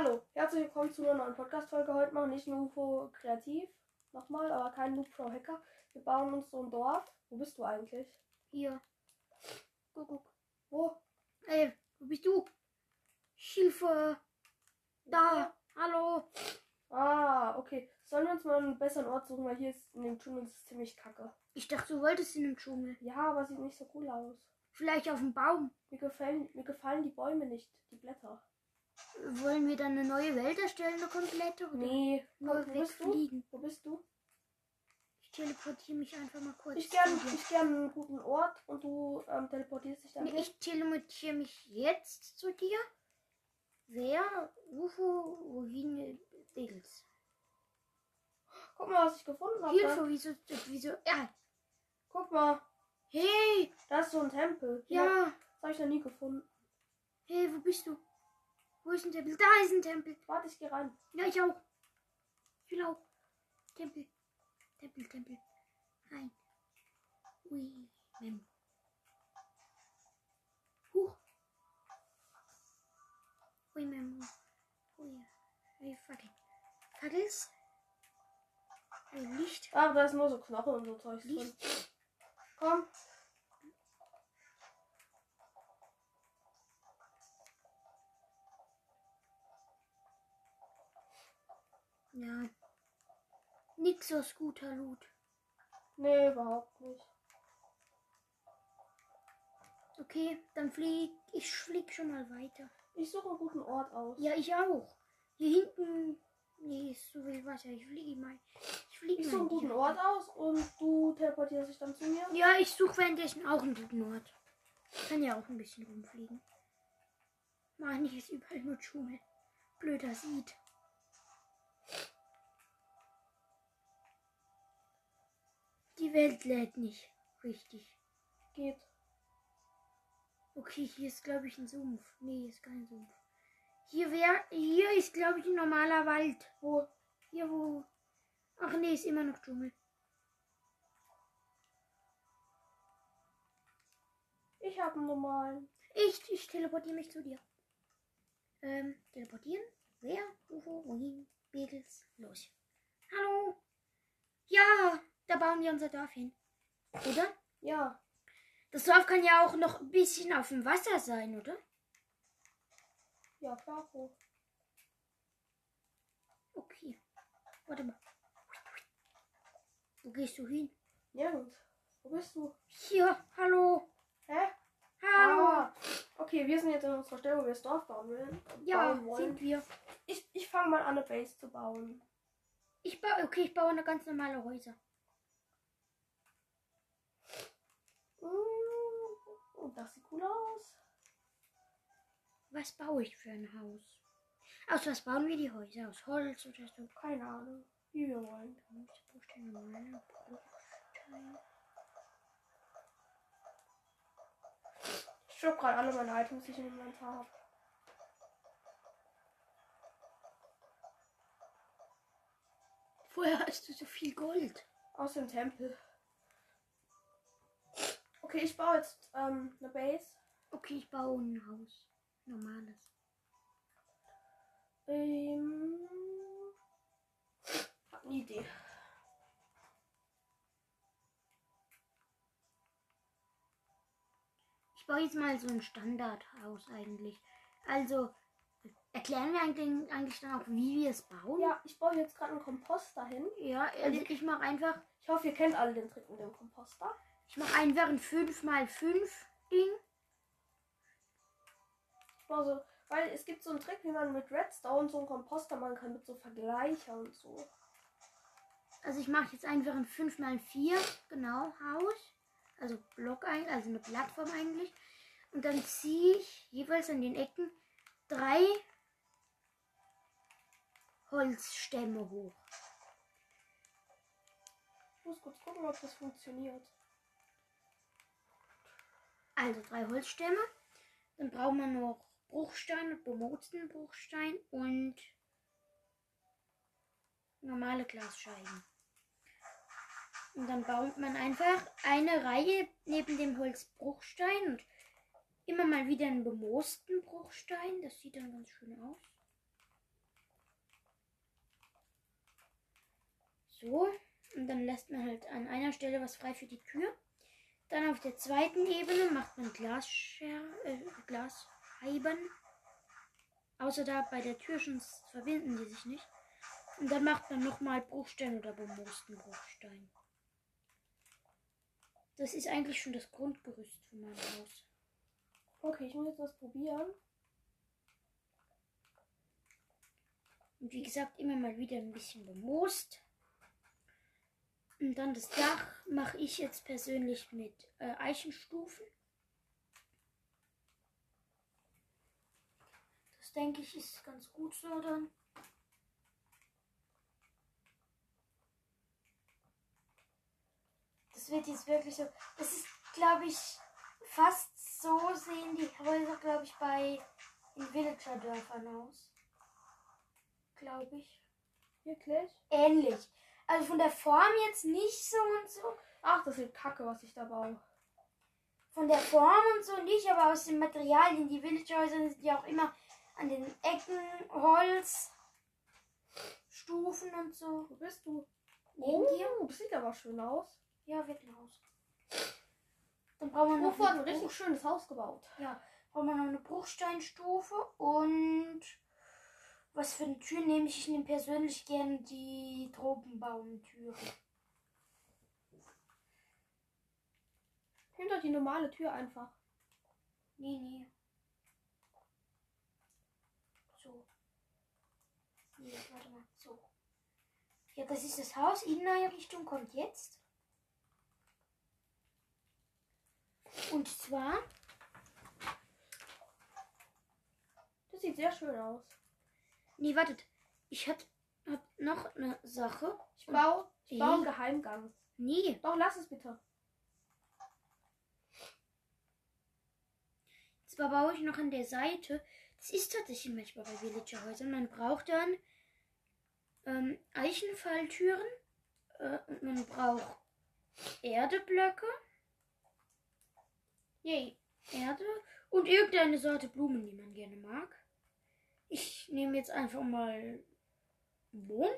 Hallo, herzlich willkommen zu einer neuen Podcast-Folge. Heute mal nicht nur UFO kreativ, nochmal, aber kein Noob Pro Hacker. Wir bauen uns so ein Dorf. Wo bist du eigentlich? Hier. Guck, guck. Wo? Ey, wo bist du? Hilfe. Da. Hallo. Ah, okay. Sollen wir uns mal einen besseren Ort suchen, weil hier ist in dem Dschungel ist es ziemlich kacke. Ich dachte, du wolltest in den Dschungel. Ja, aber sieht nicht so cool aus. Vielleicht auf dem Baum. Mir gefallen, mir gefallen die Bäume nicht, die Blätter. Wollen wir dann eine neue Welt erstellen, eine komplette? Oder Nee, nur wo bist du? Wo bist du? Ich teleportiere mich einfach mal kurz. Ich gern, zu dir. ich gern einen guten Ort und du ähm, teleportierst dich dann Nee, ich teleportiere mich jetzt zu dir. Wer? UFO, wohin? Dils. Guck mal, was ich gefunden habe. Hilfe, wieso, wieso? Ja. Guck mal, Hey, da ist so ein Tempel. ja. Das habe ich noch nie gefunden. Hey, wo bist du? Wo ist ein Tempel? Da ist ein Tempel. Warte, ich gehe rein. Ja, ich auch. Ich will auch. Tempel. Tempel, Tempel. Rein. Ui. Mem. Huch. Ui, Mem. Ui. Ui, Fackel. Fackels. Ui, Licht. Ach, da ist nur so Knochen und so Zeug drin. Komm. Ja. Nix aus guter Loot. Nee, überhaupt nicht. Okay, dann flieg. Ich flieg schon mal weiter. Ich suche einen guten Ort aus. Ja, ich auch. Hier hinten. Nee, ist so viel Wasser. Ich fliege mal. Ich fliege Ich suche einen guten. Ort aus und du teleportierst dich dann zu mir. Ja, ich suche währenddessen auch einen guten Ort. Kann ja auch ein bisschen rumfliegen. Mann, hier ist überall nur Dschungel. Blöder sieht. Die Welt lädt nicht. Richtig. Geht. Okay, hier ist, glaube ich, ein Sumpf. Nee, ist kein Sumpf. Hier wäre. Hier ist, glaube ich, ein normaler Wald. Wo? Hier wo. Ach nee, ist immer noch Dschungel. Ich habe einen normalen. Ich, ich teleportiere mich zu dir. Ähm, teleportieren? Wer? UFO? Wohin? Beatles? Los. Hallo? Ja, da bauen wir unser Dorf hin. Oder? Ja. Das Dorf kann ja auch noch ein bisschen auf dem Wasser sein, oder? Ja, klar. Wo? Okay. Warte mal. Wo gehst du hin? Nirgends. Wo bist du? Hier, hallo. Hä? Hallo. Ah. Okay, wir sind jetzt in unserer Stelle, wo wir das Dorf bauen wollen. ja, bauen wollen. sind wir. Ich, ich fange mal an, eine Base zu bauen. Ich baue, okay, ich baue eine ganz normale Häuser. Das sieht cool aus. Was baue ich für ein Haus? Aus was bauen wir die Häuser? Aus Holz oder so? Keine Ahnung, wie wir wollen. Bruchstein, normale Bruchstein. Ich schub gerade alle meine Items, die ich in dem Inventar habe. Woher hast du so viel Gold? Aus dem Tempel. Okay, ich baue jetzt ähm, eine Base. Okay, ich baue ein Haus. Normales. Ähm, hab eine Idee. Ich baue jetzt mal so ein Standardhaus eigentlich. Also, erklären wir eigentlich, eigentlich dann auch, wie wir es bauen? Ja, ich baue jetzt gerade einen Komposter hin. Ja, also ich mache einfach, Ich hoffe, ihr kennt alle den Trick mit dem Komposter. Ich mache einfach ein 5x5 Ding. So, weil es gibt so einen Trick, wie man mit Redstone so einen Komposter machen kann, mit so Vergleicher und so. Also ich mache jetzt einfach ein 5x4, genau, Haus. Also Block ein, also eine Plattform eigentlich. Und dann ziehe ich jeweils an den Ecken drei Holzstämme hoch. Ich muss kurz gucken, ob das funktioniert. Also drei Holzstämme. Dann braucht man noch Bruchstein bemoosten Bruchstein und normale Glasscheiben. Und dann baut man einfach eine Reihe neben dem Holzbruchstein und immer mal wieder einen bemoosten Bruchstein. Das sieht dann ganz schön aus. So, und dann lässt man halt an einer Stelle was frei für die Tür. Dann auf der zweiten Ebene macht man Glasscher äh, Glasscheiben. Außer da bei der Tür schon verbinden die sich nicht. Und dann macht man nochmal Bruchstein oder bemoosten Bruchstein. Das ist eigentlich schon das Grundgerüst von meinem Haus. Okay, ich muss jetzt was probieren. Und wie gesagt, immer mal wieder ein bisschen bemoost. Und dann das Dach mache ich jetzt persönlich mit äh, Eichenstufen. Das denke ich ist ganz gut so dann. Das wird jetzt wirklich so. Das ist, glaube ich, fast so sehen die Häuser, glaube ich, bei in Villager-Dörfern aus. Glaube ich. Wirklich? Ähnlich. Also von der Form jetzt nicht so und so. Ach, das wird kacke, was ich da baue. Von der Form und so nicht, aber aus den Materialien. Die Villager-Häuser sind ja auch immer an den Ecken Holz, Stufen und so. Wo bist du? Neben dir? Oh, das sieht aber schön aus. Ja, wird ein Haus. Dann brauchen wir noch hat ein richtig schönes Haus gebaut. Ja, brauchen wir noch eine Bruchsteinstufe und was für eine Tür nehme ich? Ich nehme persönlich gerne die Tropenbaumtüre. Hinter die normale Tür einfach. Nee, nee. So. Nee, warte mal. So. Ja, das ist das Haus. Inneneinrichtung kommt jetzt. Und zwar, Das sieht sehr schön aus. Nee, wartet. Ich hab, hab noch eine Sache. Ich baue, ich baue einen Ey. Geheimgang. Nee, Doch, lass es bitte. zwar baue ich noch an der Seite. Das ist tatsächlich manchmal bei Villagerhäusern. Man braucht dann ähm, Eichenfalltüren äh, und man braucht Erdeblöcke. Yay, Erde und irgendeine Sorte Blumen, die man gerne mag. Ich nehme jetzt einfach mal Mohn.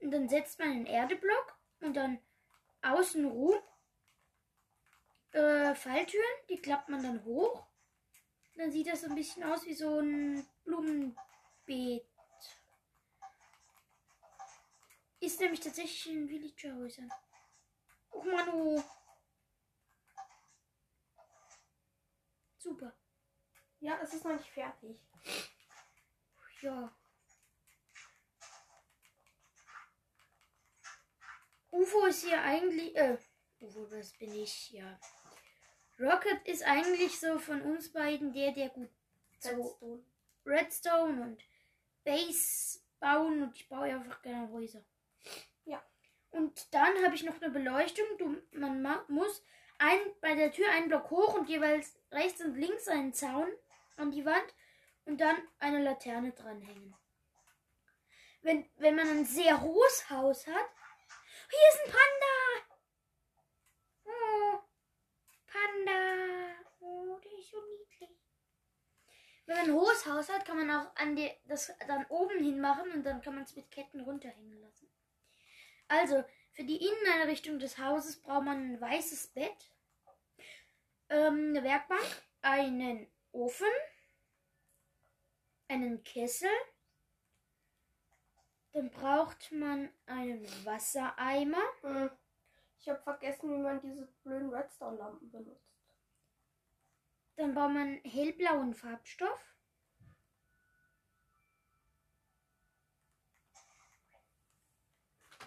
Und dann setzt man einen Erdeblock und dann außenrum äh, Falltüren, die klappt man dann hoch. Dann sieht das so ein bisschen aus wie so ein Blumenbeet. Ist nämlich tatsächlich in Villagerhäusern. Oh Manu. Super. Ja, es ist noch nicht fertig. Ja. UFO ist hier eigentlich. Äh, UFO, das bin ich, ja. Rocket ist eigentlich so von uns beiden der, der gut so Redstone. Redstone und Base bauen und ich baue einfach gerne Häuser. Ja. Und dann habe ich noch eine Beleuchtung. Du, man ma muss ein, bei der Tür einen Block hoch und jeweils rechts und links einen Zaun an die Wand und dann eine Laterne dranhängen. Wenn, wenn man ein sehr hohes Haus hat. Hier ist ein Panda! Oh, Panda! Oh, der ist so niedlich. Wenn man ein hohes Haus hat, kann man auch an die, das dann oben hin machen und dann kann man es mit Ketten runterhängen lassen. Also, für die Inneneinrichtung des Hauses braucht man ein weißes Bett, ähm, eine Werkbank, einen Ofen, einen Kessel, dann braucht man einen Wassereimer, Hm. Ich habe vergessen, wie man diese blöden Redstone-Lampen benutzt. dann braucht man hellblauen Farbstoff,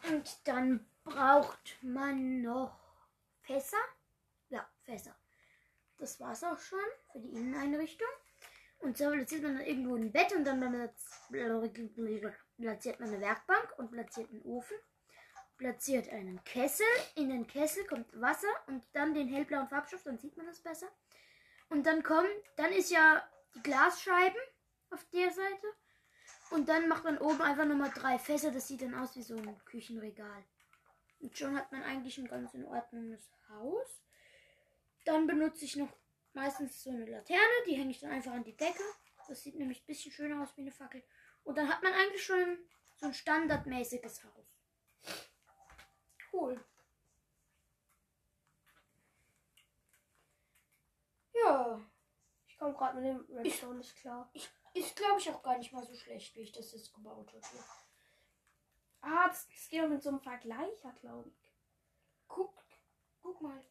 Und dann braucht man noch Fässer. Ja, Fässer. Das war's auch schon für die Inneneinrichtung. Und so platziert man dann irgendwo ein Bett und dann platziert man eine Werkbank und platziert einen Ofen. Platziert einen Kessel. In den Kessel kommt Wasser und dann den hellblauen Farbstoff, dann sieht man das besser. Und dann kommt, dann ist ja die Glasscheiben auf der Seite. Und dann macht man oben einfach nochmal drei Fässer. Das sieht dann aus wie so ein Küchenregal. Und schon hat man eigentlich ein ganz in Ordnunges Haus. Dann benutze ich noch meistens so eine Laterne. Die hänge ich dann einfach an die Decke. Das sieht nämlich ein bisschen schöner aus wie eine Fackel. Und dann hat man eigentlich schon so ein standardmäßiges Haus. Cool. Ja, Ich komme gerade mit dem Redstone nicht klar. ist glaube ich auch gar nicht mal so schlecht, wie ich das jetzt gebaut habe. Ah, das, das geht auch mit so einem Vergleicher, glaube ich. Guck, guck mal.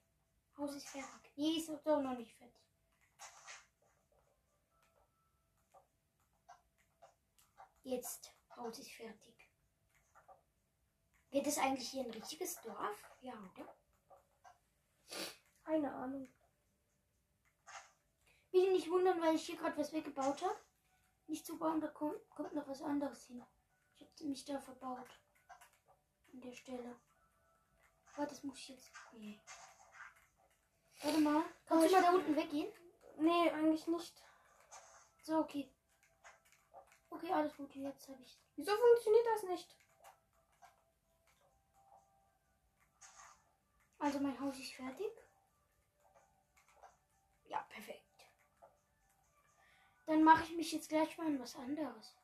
Haus ist fertig. Nee, ist doch noch nicht fertig. Jetzt, Haus ist fertig. Wird es eigentlich hier ein richtiges Dorf? Ja, oder? Keine Ahnung. Bitte nicht wundern, weil ich hier gerade was weggebaut habe. Nicht zu bauen, da kommt, kommt noch was anderes hin. Ich habe mich da verbaut. An der Stelle. Oh, das muss ich jetzt. Nee. Warte mal. Kannst Oh, du mal da unten weggehen? Nee, eigentlich nicht. So, okay. Okay, alles gut. Jetzt habe ich. Wieso funktioniert das nicht? Also mein Haus ist fertig. Ja, perfekt. Dann mache ich mich jetzt gleich mal in was anderes.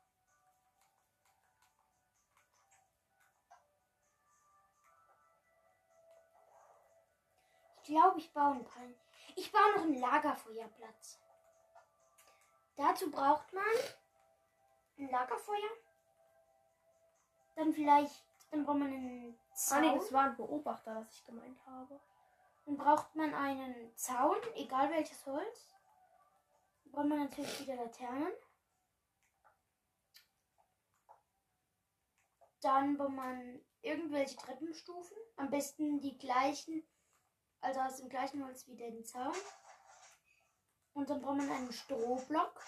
Glaube, ich baue ein paar. Ich baue noch einen Lagerfeuerplatz. Dazu braucht man ein Lagerfeuer. Dann vielleicht, dann braucht man einen Ah, Zaun. nee, das war ein Beobachter, was ich gemeint habe. Dann braucht man einen Zaun, egal welches Holz. Dann braucht man natürlich wieder Laternen. Dann braucht man irgendwelche Treppenstufen. Am besten die gleichen, also aus dem gleichen Holz wie den Zaun. Und dann braucht man einen Strohblock.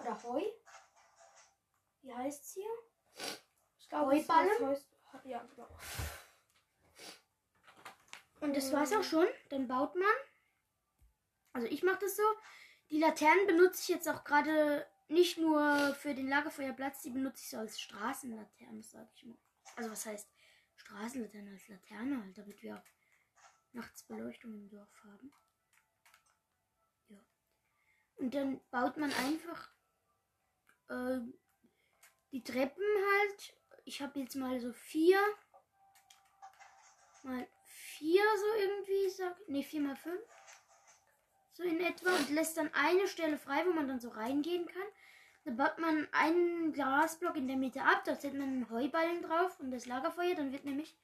Oder Heu. Wie heißt es hier? Ich glaube, das Heuballen? heißt, ja, genau. Und das war's auch schon. Dann baut man. Also ich mache das so. Die Laternen benutze ich jetzt auch gerade nicht nur für den Lagerfeuerplatz, die benutze ich so als Straßenlaterne, sag ich mal. Also was heißt Straßenlaterne als Laterne halt, damit wir nachts Beleuchtung im Dorf haben. Ja. Und dann baut man einfach äh, die Treppen halt. Ich habe jetzt mal so vier mal vier so irgendwie, sag, nee, vier mal fünf. So in etwa und lässt dann eine Stelle frei, wo man dann so reingehen kann. Dann baut man einen Glasblock in der Mitte ab, da setzt man einen Heuballen drauf und das Lagerfeuer, dann wird nämlich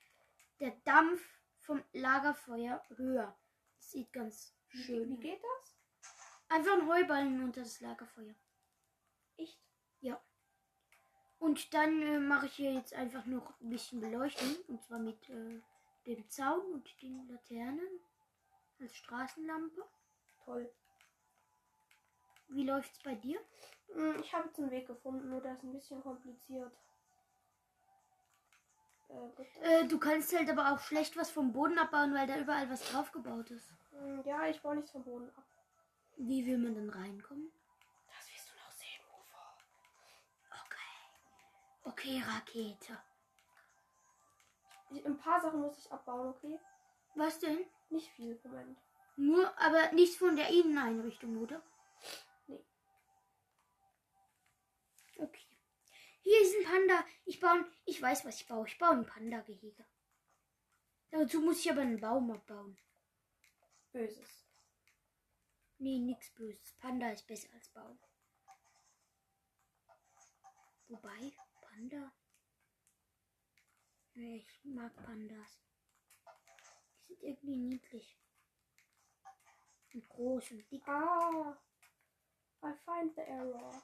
der Dampf vom Lagerfeuer höher. Das sieht ganz schön. Wie geht das? Einfach ein Heuballen unter das Lagerfeuer. Echt? Und dann äh, mache ich hier jetzt einfach noch ein bisschen Beleuchtung. Und zwar mit äh, dem Zaun und den Laternen als Straßenlampe. Toll. Wie läuft's bei dir? Hm, Ich habe jetzt einen Weg gefunden, nur der ist ein bisschen kompliziert. Äh, Äh, du kannst halt aber auch schlecht was vom Boden abbauen, weil da überall was draufgebaut ist. Hm, Ja, ich baue nichts vom Boden ab. Wie will man dann reinkommen? Das wirst du noch sehen, Ufo. Okay. Okay, Rakete. Ein paar Sachen muss ich abbauen, okay? Was denn? Nicht viel, Moment. Nur, aber nicht von der Inneneinrichtung, oder? Hier ist ein Panda. Ich baue, ich weiß, was ich baue. Ich baue ein Panda-Gehege. Dazu muss ich aber einen Baum abbauen. Böses. Nee, nix Böses. Panda ist besser als Baum. Wobei, Panda. Nee, ich mag Pandas. Die sind irgendwie niedlich. Und groß und dick. Ah. I find the error.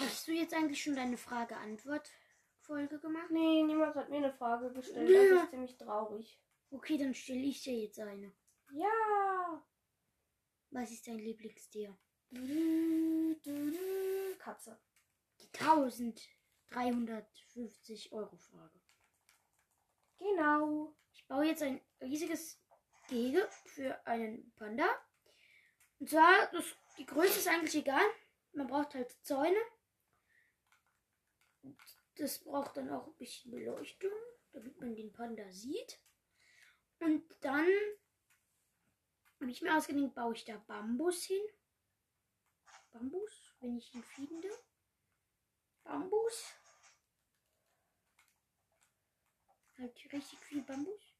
Hast du jetzt eigentlich schon deine Frage-Antwort-Folge gemacht? Nee, niemand hat mir eine Frage gestellt. Ja. Das ist ziemlich traurig. Okay, dann stelle ich dir jetzt eine. Ja. Was ist dein Lieblingstier? Katze. Die 1350 Euro Frage. Genau. Ich baue jetzt ein riesiges Gehege für einen Panda. Und zwar, das, die Größe ist eigentlich egal. Man braucht halt Zäune. Das braucht dann auch ein bisschen Beleuchtung, damit man den Panda sieht. Und dann habe ich mir ausgedacht, baue ich da Bambus hin. Bambus, wenn ich ihn finde. Bambus. Halt richtig viel Bambus.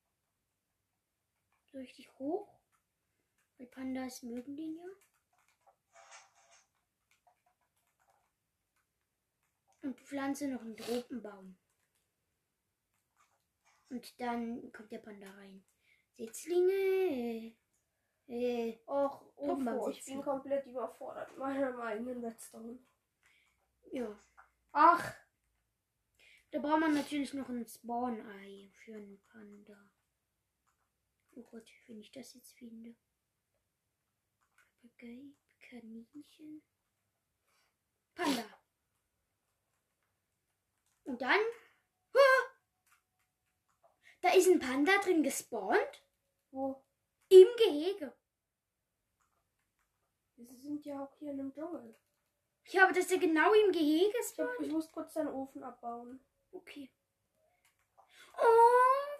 So richtig hoch. Weil Pandas mögen den ja. Und pflanze noch einen Tropenbaum. Und dann kommt der Panda rein. Setzlinge. Äh, äh, Och, Truppenbaum UFO, ich bin komplett überfordert mit meinem eigenen Redstone. ja. Ach, Da braucht man natürlich noch ein Spawn-Ei für einen Panda. Oh Gott, wenn ich das jetzt finde. Papagei, Kaninchen. Panda. Und dann. Da ist ein Panda drin gespawnt. wo? Im Gehege. Wir sind ja auch hier in einem Dschungel. Ja, aber dass der genau im Gehege Ich, hab, spawnt. ich muss kurz deinen Ofen abbauen. Okay. Oh,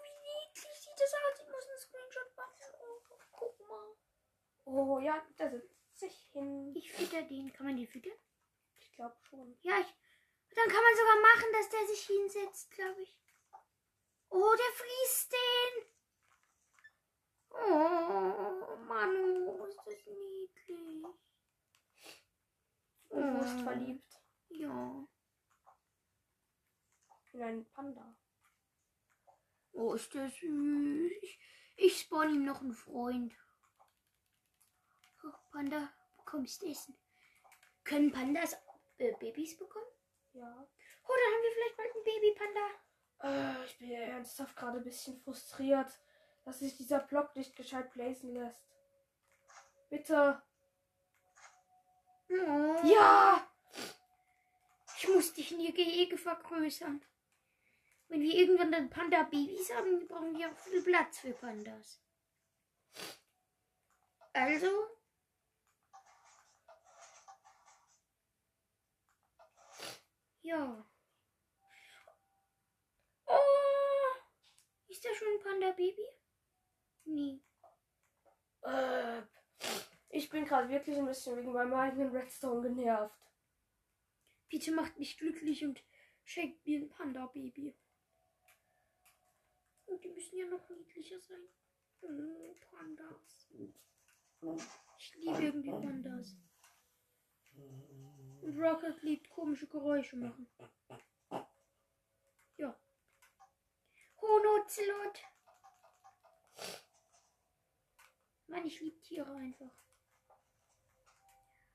wie niedlich sieht das aus. Ich muss einen Screenshot machen. Oh, guck mal. Oh ja, da sitzt sich hin. Ich fütter den. Kann man den füttern? Ich glaube schon. Ja, ich. Dann kann man sogar machen, dass der sich hinsetzt, glaube ich. Oh, der frisst den. Oh, Manu, ist das niedlich. Und du bist Oh. verliebt Ja. in einen Panda. Oh, ist der süß. Ich, ich spawn ihm noch einen Freund. Oh, Panda, bekommst Essen. Können Pandas äh, Babys bekommen? Ja. Oh, dann haben wir vielleicht bald einen Baby-Panda. Äh, ich bin ja ernsthaft gerade ein bisschen frustriert, dass sich dieser Block nicht gescheit placen lässt. Bitte. Oh. Ja! Ich muss dich in ihr Gehege vergrößern. Wenn wir irgendwann dann Panda-Babys haben, brauchen wir auch viel Platz für Pandas. Also. Ja. Oh! Ist da schon ein Panda-Baby? Nee. Äh, ich bin gerade wirklich ein bisschen wegen meinem eigenen Redstone genervt. Bitte macht mich glücklich und schenkt mir ein Panda-Baby. Und die müssen ja noch niedlicher sein. Oh, Pandas. Ich liebe irgendwie Pandas. Und Rocket liebt komische Geräusche machen. Ja. Honozelot. Mann, ich liebe Tiere einfach.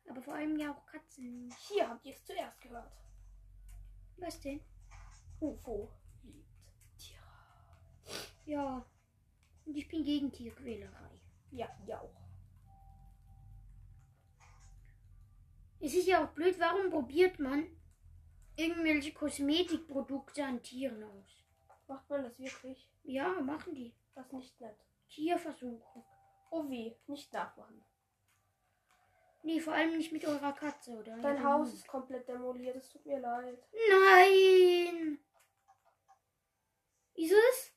Aber vor allem ja auch Katzen. Hier habt ihr es zuerst gehört. Was denn? UFO liebt Tiere. Ja. Und ich bin gegen Tierquälerei. Ja, ja auch. Es ist ja auch blöd, warum probiert man irgendwelche Kosmetikprodukte an Tieren aus? Macht man das wirklich? Ja, machen die. Das ist nicht nett. Tierversuche. Oh weh, nicht nachmachen. Nee, vor allem nicht mit eurer Katze, oder? Dein Mit Haus ist komplett demoliert, es tut mir leid. Nein! Wieso das?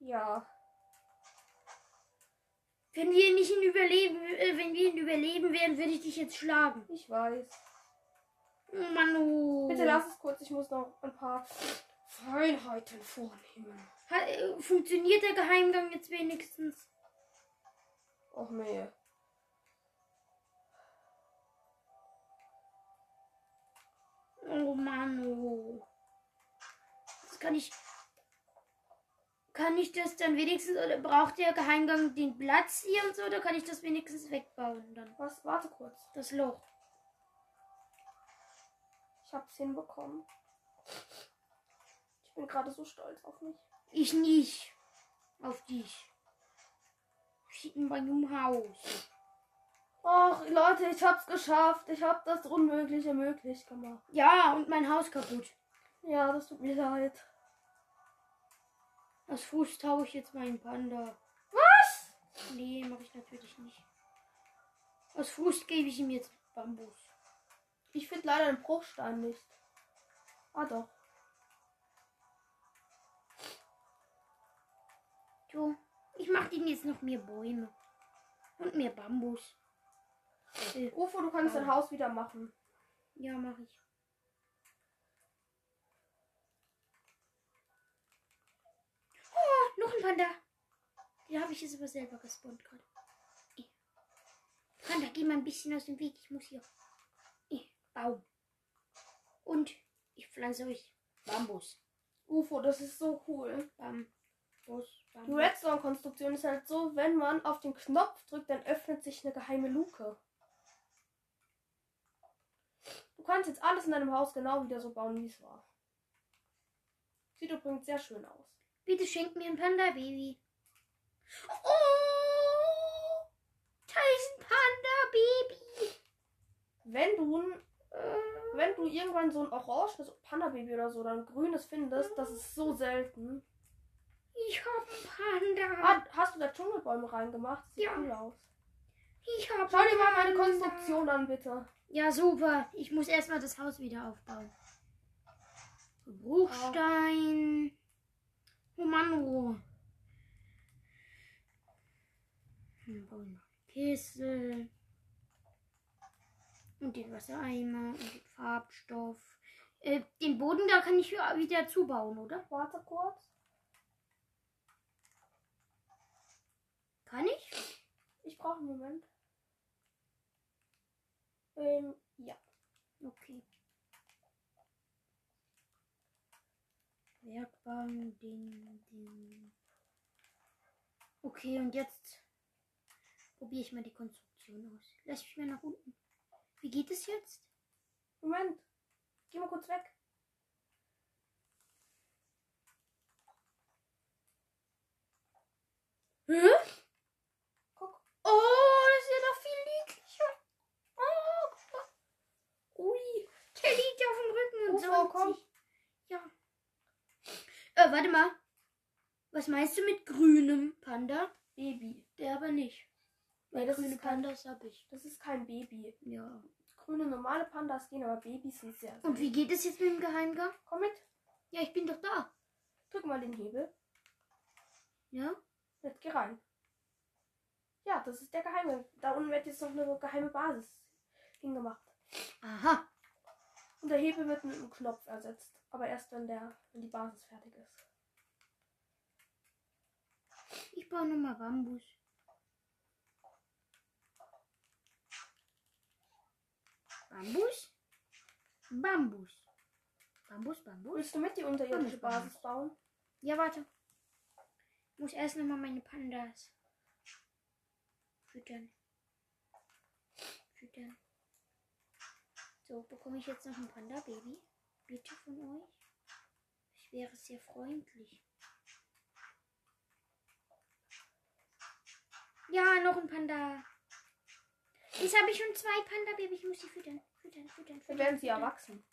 Ja. Wenn wir nicht ihn überleben, äh, wenn wir ihn überleben werden, würde ich dich jetzt schlagen. Ich weiß. Oh Manu. Bitte lass es kurz, ich muss noch ein paar Feinheiten vornehmen. Ha- äh, Funktioniert der Geheimgang jetzt wenigstens? Och nee. Oh Manu. Das kann ich. Kann ich das dann wenigstens, oder braucht der Geheimgang den Platz hier und so, oder kann ich das wenigstens wegbauen dann? Was? Warte kurz. Das Loch. Ich hab's hinbekommen. Ich bin gerade so stolz auf mich. Ich nicht. Auf dich. Schick in meinem Haus. Och, Leute, ich hab's geschafft. Ich hab das Unmögliche möglich gemacht. Ja, und mein Haus kaputt. Ja, das tut mir leid. Aus Fuß taue ich jetzt meinen Panda. Was? Nee, mache ich natürlich nicht. Aus Fuß gebe ich ihm jetzt Bambus. Ich finde leider den Bruchstein nicht. Ah doch. So, ich mache ihnen jetzt noch mehr Bäume. Und mehr Bambus. Äh, Ufo, du kannst dein Haus wieder machen. ja, mache ich. Oh, noch ein Panda. Den habe ich jetzt aber selber gespawnt gerade. Panda, geh mal ein bisschen aus dem Weg. Ich muss hier. Baum. Und ich pflanze euch Bambus. Ufo, das ist so cool. Bambus. Die Bambus. Redstone-Konstruktion ist halt so, wenn man auf den Knopf drückt, dann öffnet sich eine geheime Luke. Du kannst jetzt alles in deinem Haus genau wieder so bauen, wie es war. Sieht übrigens sehr schön aus. Bitte schenk mir ein Panda-Baby. Oh! Da ist ein Panda-Baby. Wenn du, ein- wenn du irgendwann so ein oranges Panda-Baby oder so oder ein grünes findest, das ist so selten. Ich hab einen Panda. Ah, hast du da Dschungelbäume reingemacht? Sieht Ja. cool aus. Ich hab Schau dir mal meine. Konstruktion an, bitte. Ja, super. Ich muss erstmal das Haus wieder aufbauen. Bruchstein. Oh Mann, oh. Noch eine Kiste. Und den Wassereimer und den Farbstoff. Äh, den Boden, da kann ich wieder zubauen, oder? Warte kurz. Kann ich? Ich brauche einen Moment. Ähm, ja. Okay. Werkbank, Ding, Ding. Okay, und jetzt probiere ich mal die Konstruktion aus. Lass mich mal nach unten. Wie geht es jetzt? Moment. Geh mal kurz weg. Hä? Guck. Oh, das ist ja noch viel niedlicher. Oh, guck mal. Ui. Der liegt auf dem Rücken und sich. Ja. Äh, warte mal. Was meinst du mit grünem Panda? Baby. Der aber nicht. Nee, das grüne Pandas hab ich. das ist kein Baby. Ja. Grüne normale Pandas gehen, aber Babys sind sehr. Und wie geht es jetzt mit dem Geheimgang? Komm mit. Ja, ich bin doch da. Drück mal den Hebel. Ja? Jetzt geh rein. Ja, das ist der geheime. Da unten wird jetzt noch eine geheime Basis hingemacht. Aha. Und der Hebel wird mit einem Knopf ersetzt. Aber erst wenn der, wenn die Basis fertig ist. Ich baue nochmal Bambus. Bambus? Bambus. Bambus, Bambus? Willst du mit die unterirdische Bambus. Basis bauen? Ja, warte. Ich muss erst nochmal meine Pandas füttern. Füttern. So, bekomme ich jetzt noch ein Panda-Baby? Bitte von euch? Ich wäre sehr freundlich. Ja, noch ein Panda. Jetzt habe ich schon zwei Panda-Babys. Ich muss sie füttern. Füttern, füttern, füttern. Dann werden sie füttern. erwachsen.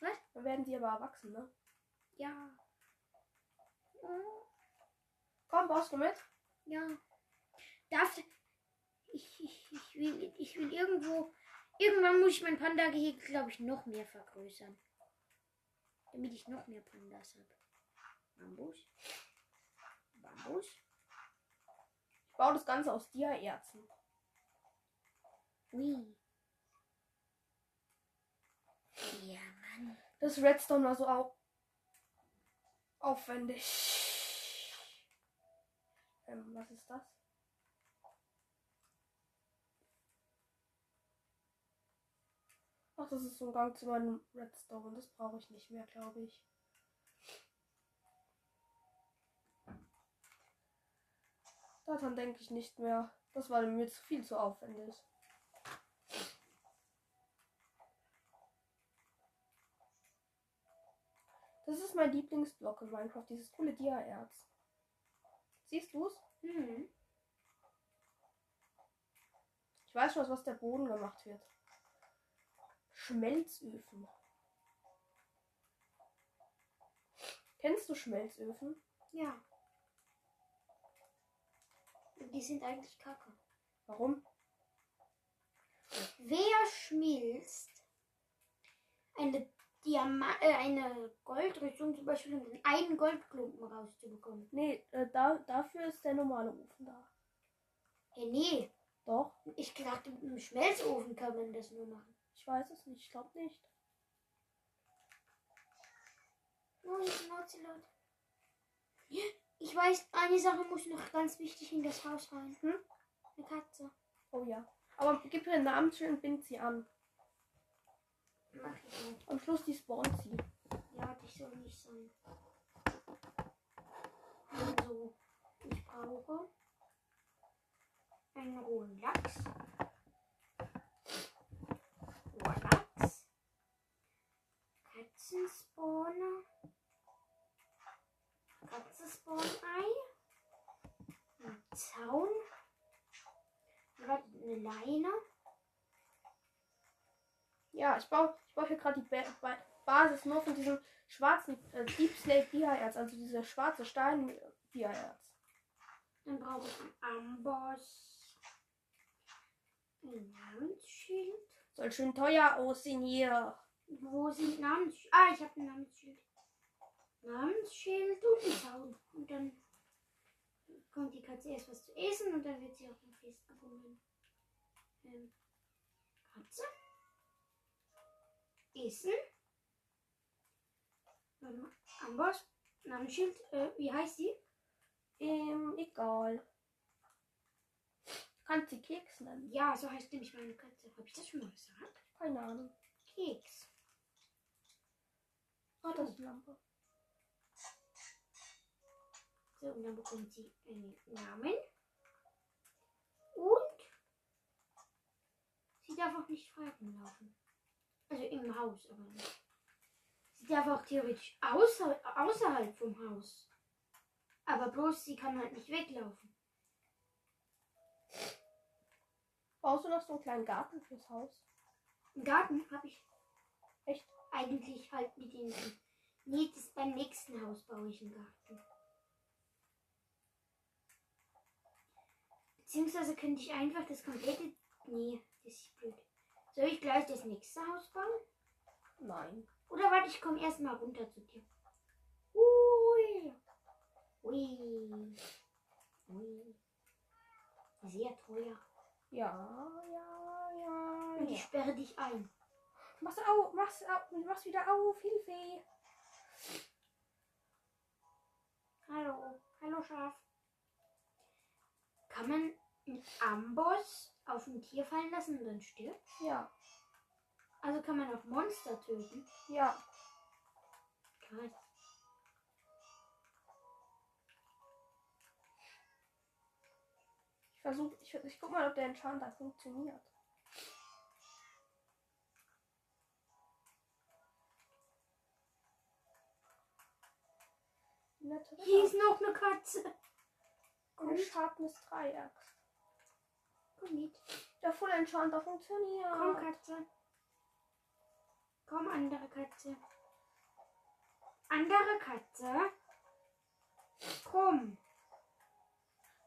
Was? Dann werden sie aber erwachsen, ne? Ja. Oh. Komm, baust du mit? Ja. Darf. Ich, ich, ich, will, ich will irgendwo. Irgendwann muss ich mein Panda-Gehege, glaube ich, noch mehr vergrößern. Damit ich noch mehr Pandas habe. Bambus. Bambus. Ich baue das Ganze aus Dia-Erzen. Ui. Ja, Mann. Das Redstone war so au aufwendig. Ähm, was ist das? Ach, das ist so ein Gang zu meinem Redstone. Das brauche ich nicht mehr, glaube ich. Daran denke ich nicht mehr. Das war mir zu viel zu aufwendig. Das ist mein Lieblingsblock in Minecraft, dieses coole Dia-Erz. Siehst du's? Hm. Ich weiß schon, was der Boden gemacht wird. Schmelzöfen. Kennst du Schmelzöfen? Ja. Die sind eigentlich kacke. Warum? Wer schmilzt eine Diama äh, eine Goldrüstung zum Beispiel, um einen Goldklumpen rauszubekommen? Nee, äh, da, dafür ist der normale Ofen da. Hey, nee. Doch, Ich dachte, im Schmelzofen kann man das nur machen. Ich weiß es nicht. Ich glaube nicht. Oh. Ich weiß, eine Sache muss noch ganz wichtig in das Haus rein. Hm? Eine Katze. Oh ja. Aber gib ihr ein Namensschild und bind sie an. Mach ich auch. Am Schluss die spawnt sie. Ja, das soll nicht sein. Also, ich brauche einen rohen Lachs. Roher Lachs. Katzenspawner. Katzenspawn-Ei. Ein Zaun. Eine Leine. Ja, ich baue, ich baue hier gerade die ba ba Basis nur von diesem schwarzen äh, Deep Slate Dia-Erz, also dieser schwarze Stein Dia-Erz. Dann brauche ich einen Amboss. Ein Namensschild. Soll schön teuer aussehen hier. Wo sind Namensschild? Ah, ich habe ein Namensschild. Namensschild und ein Zaun. Und dann kommt die Katze erst was zu essen und dann wird sie auch noch festgebunden. Ähm, Katze. Essen. Mal. Amboss. Namensschild. Äh, wie heißt sie? Ähm, egal. Kannst sie Keks nennen? Ja, so heißt nämlich meine Katze. Habe ich das schon mal gesagt? Keine Ahnung. Keks. Oh, das ist Lampe. So, und dann bekommt sie einen Namen. Und sie darf auch nicht frei rumlaufen. Also im Haus, aber nicht. Sie darf auch theoretisch außer, außerhalb vom Haus. Aber bloß sie kann halt nicht weglaufen. Brauchst du noch so einen kleinen Garten fürs Haus? Im Garten habe ich Echt? Eigentlich halt mit den. Nee, das beim nächsten Haus baue ich einen Garten. Beziehungsweise könnte ich einfach das komplette. Nee, das ist blöd. Soll ich gleich das nächste Haus bauen? Nein. Oder warte, ich komme erst mal runter zu dir. Ui. Ui. Ui. Sehr teuer. Ja, ja, ja. Und ich ja. sperre dich ein. Mach's auf, mach's auf, mach's wieder auf, Hilfe. Hallo. Hallo, Schaf. Kann man einen Amboss auf ein Tier fallen lassen und dann stirbt? Ja, Also kann man auch Monster töten? ja. Krass. Ich versuch, ich, ich guck mal, ob der Enchanter funktioniert. Nette Hier ist noch eine Katze. Ein scharfes Dreieck. Komm mit. Der Full Enchanter funktioniert. Komm, Katze. Komm, andere Katze. Andere Katze. Komm.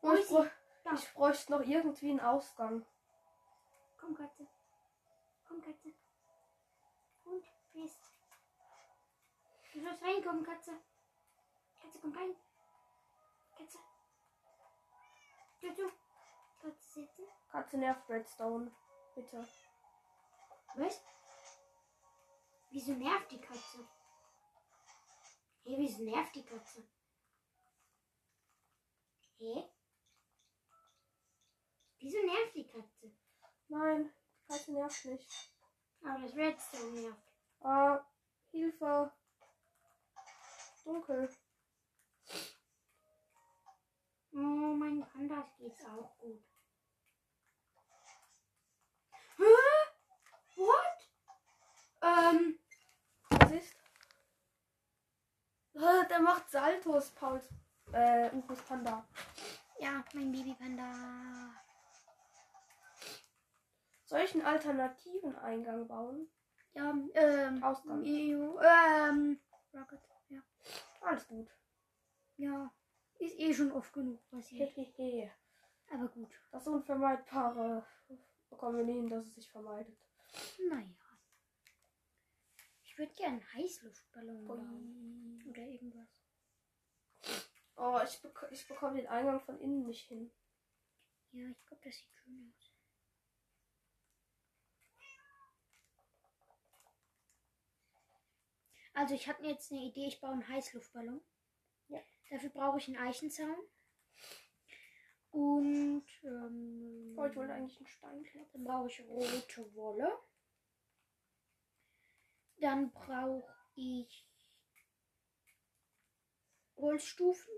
Wo Und ich, bräuch, Da. ich bräuchte noch irgendwie einen Ausgang. Komm, Katze. Komm, Katze. Und fest. Du sollst reinkommen, Katze. Katze, komm rein. Katze. Du. Katze sitzen. Katze nervt Redstone. Bitte. Was? Wieso nervt die Katze? Hey, wieso nervt die Katze? Hä? Wieso nervt die Katze? Nein, die Katze nervt nicht. Aber das Redstone nervt. Ah, Hilfe. Dunkel. Oh, mein Pandas geht's auch gut. Hä? What? Ähm, Was ist? Der macht Saltos, Pauls. Äh, Ufos Panda. ja, mein Babypanda. Soll ich einen alternativen Eingang bauen? Ja, ähm, Ausgang. EU, ähm, Rocket, ja. Alles gut. Ja, ist eh schon oft genug passiert. Hehehe. Aber gut, Das Unvermeidbare bekommen wir nie hin, dass es sich vermeidet. naja. Ich würde gerne einen Heißluftballon bauen. Oder irgendwas. Oh, ich, bek ich bekomme den Eingang von innen nicht hin. Ja, ich glaube, das sieht schön aus. Also ich habe mir jetzt eine Idee, ich baue einen Heißluftballon. Dafür brauche ich einen Eichenzaun. Und ähm, Oh, ich wollte eigentlich einen Steinklopf. dann brauche ich rote Wolle. Dann brauche ich Holzstufen.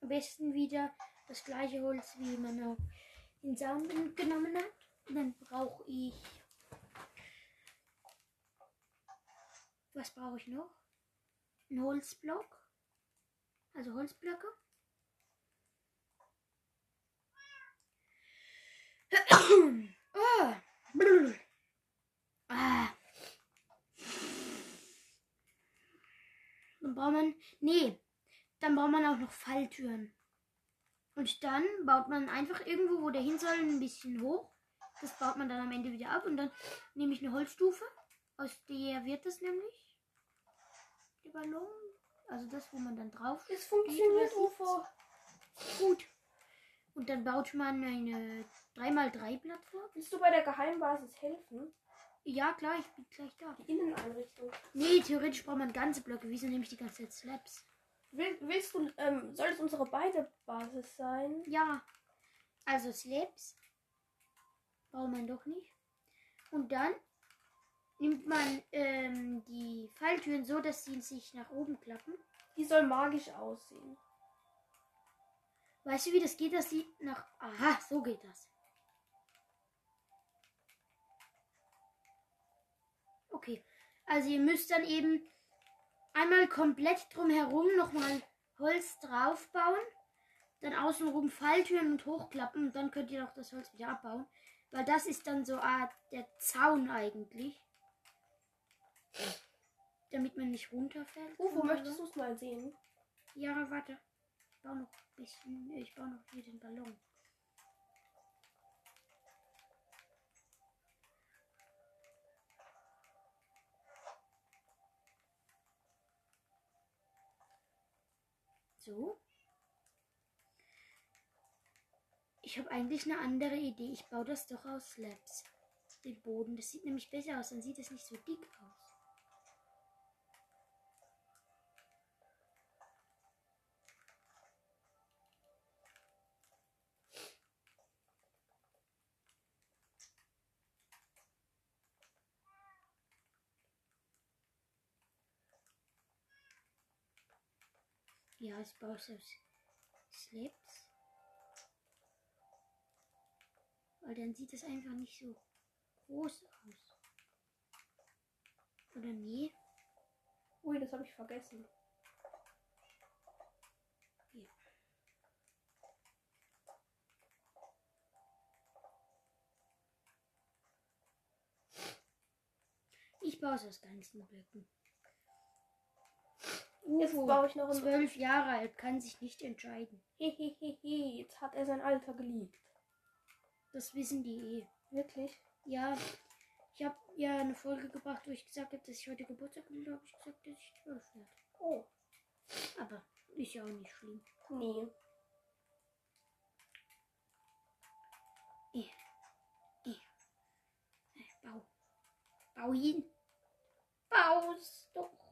Am besten wieder das gleiche Holz, wie man auch den Saum genommen hat. Und dann brauche ich. Was brauche ich noch? Ein Holzblock. Also Holzblöcke. Ah. Ah. Dann braucht man. Nee. Dann braucht man auch noch Falltüren. Und dann baut man einfach irgendwo, wo der hin soll, ein bisschen hoch. Das baut man dann am Ende wieder ab. Und dann nehme ich eine Holzstufe. Aus der wird das nämlich. Der Ballon. Also das, wo man dann drauf Es funktioniert, UFO. Gut. Und dann baut man eine 3x3-Plattform. Willst du bei der Geheimbasis helfen? Ja, klar, ich bin gleich da. Die Inneneinrichtung. Nee, theoretisch braucht man ganze Blöcke. Wieso nehme ich die ganze Zeit Slabs? Will, willst du, ähm, soll es unsere beide Basis sein? Ja. Also Slabs braucht man doch nicht. Und dann nimmt man ähm, die Falltüren so, dass sie sich nach oben klappen. Die soll magisch aussehen. Weißt du, wie das geht, dass sie nach... Aha, so geht das. Okay. Also ihr müsst dann eben einmal komplett drumherum nochmal Holz draufbauen. Dann außenrum Falltüren und hochklappen. Und dann könnt ihr auch das Holz wieder abbauen. Weil das ist dann so Art der Zaun eigentlich. Damit man nicht runterfällt. UFO, möchtest du es mal sehen? Ja, warte. Ich baue noch ein bisschen. Ich baue noch hier den Ballon. So. Ich habe eigentlich eine andere Idee. Ich baue das doch aus Slabs. Den Boden. Das sieht nämlich besser aus. Dann sieht es nicht so dick aus. Ja, ich baue es aus Slabs. Weil dann sieht es einfach nicht so groß aus. Oder nee? Ui, das habe ich vergessen. Ich baue es aus ganzen Blöcken. Jetzt baue ich noch zwölf Jahre alt, kann sich nicht entscheiden. Hehehehe, jetzt hat er sein Alter geleakt. Das wissen die eh. Wirklich? Ja, ich habe ja eine Folge gebracht, wo ich gesagt habe, dass ich heute Geburtstag. Und da habe ich gesagt, dass ich zwölf werde. Oh. Aber ist ja auch nicht schlimm. Nee. Bau. Bau ihn. Baus doch.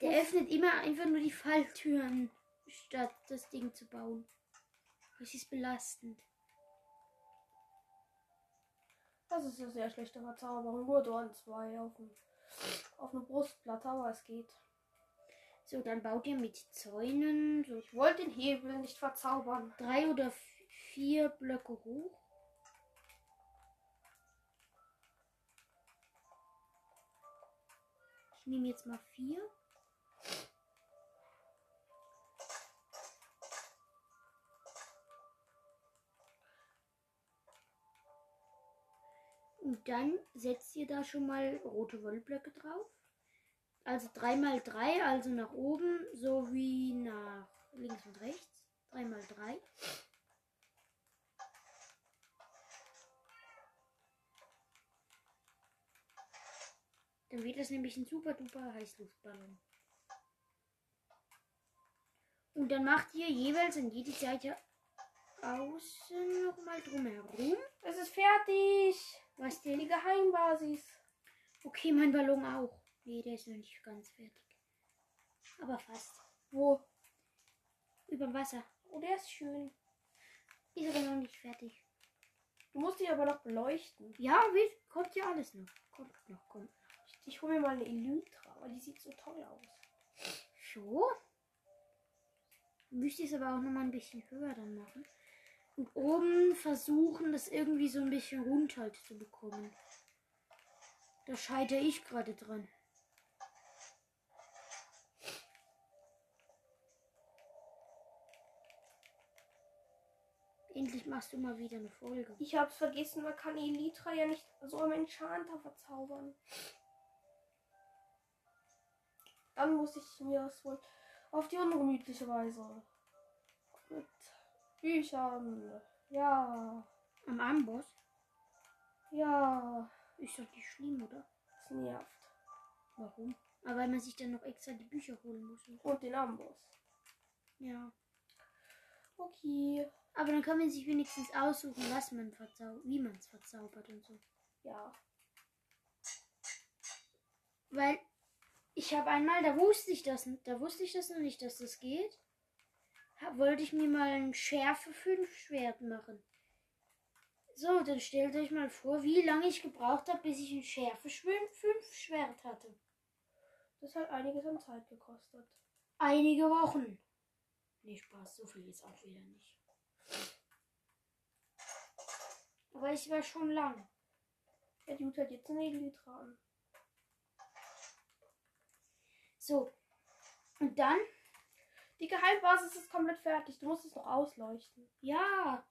Der öffnet immer einfach nur die Falltüren, statt das Ding zu bauen. Das ist belastend. Das ist eine sehr schlechte Verzauberung. Nur Dorn 2 auf, dem, auf eine Brustplatte, aber es geht. So, dann baut ihr mit Zäunen so Ich wollte den Hebel nicht verzaubern. drei oder vier Blöcke hoch. Ich nehme jetzt mal vier. Und dann setzt ihr da schon mal rote Wollblöcke drauf. Also 3x3, also nach oben sowie nach links und rechts. 3x3. Dann wird das nämlich ein super duper Heißluftballon. Und dann macht ihr jeweils an jede Seite außen nochmal drumherum. Es ist fertig. Was Die denn? Geheimbasis. Okay, mein Ballon auch. Nee, der ist noch nicht ganz fertig. Aber fast. Wo? Überm Wasser. Oh, der ist schön. Ist aber noch nicht fertig. Du musst dich aber noch beleuchten. Ja, wie? Kommt ja alles noch. Kommt noch, kommt. Ich, ich hole mir mal eine Elytra, weil die sieht so toll aus. So. Müsste ich es aber auch noch mal ein bisschen höher dann machen. Und oben versuchen, das irgendwie so ein bisschen runter zu bekommen. Da scheitere ich gerade dran. Endlich machst du mal wieder eine Folge. Ich hab's vergessen, man kann Elytra ja nicht so am Enchanter verzaubern. Dann muss ich mir das wohl auf die ungemütliche Weise mit Büchern. Ja, Am Amboss ja, ist doch nicht schlimm, oder? es nervt. Warum? Aber weil man sich dann noch extra die Bücher holen muss. Und den Amboss. Ja. Okay. Aber dann kann man sich wenigstens aussuchen, was man verzaubert, wie man es verzaubert und so. Ja. Weil ich habe einmal, da wusste ich das, da wusste ich das noch nicht, dass das geht. Wollte ich mir mal ein Schärfe 5 Schwert machen. So, dann stellt euch mal vor, wie lange ich gebraucht habe, bis ich ein Schärfe 5 Schwert hatte. Das hat einiges an Zeit gekostet. Einige Wochen. Nee, Spaß, so viel ist auch wieder nicht. Aber ich war schon lang. Ja, die hat jetzt eine Elytra an. So. Und dann? Die Geheimbasis ist komplett fertig. Du musst es noch ausleuchten. Ja.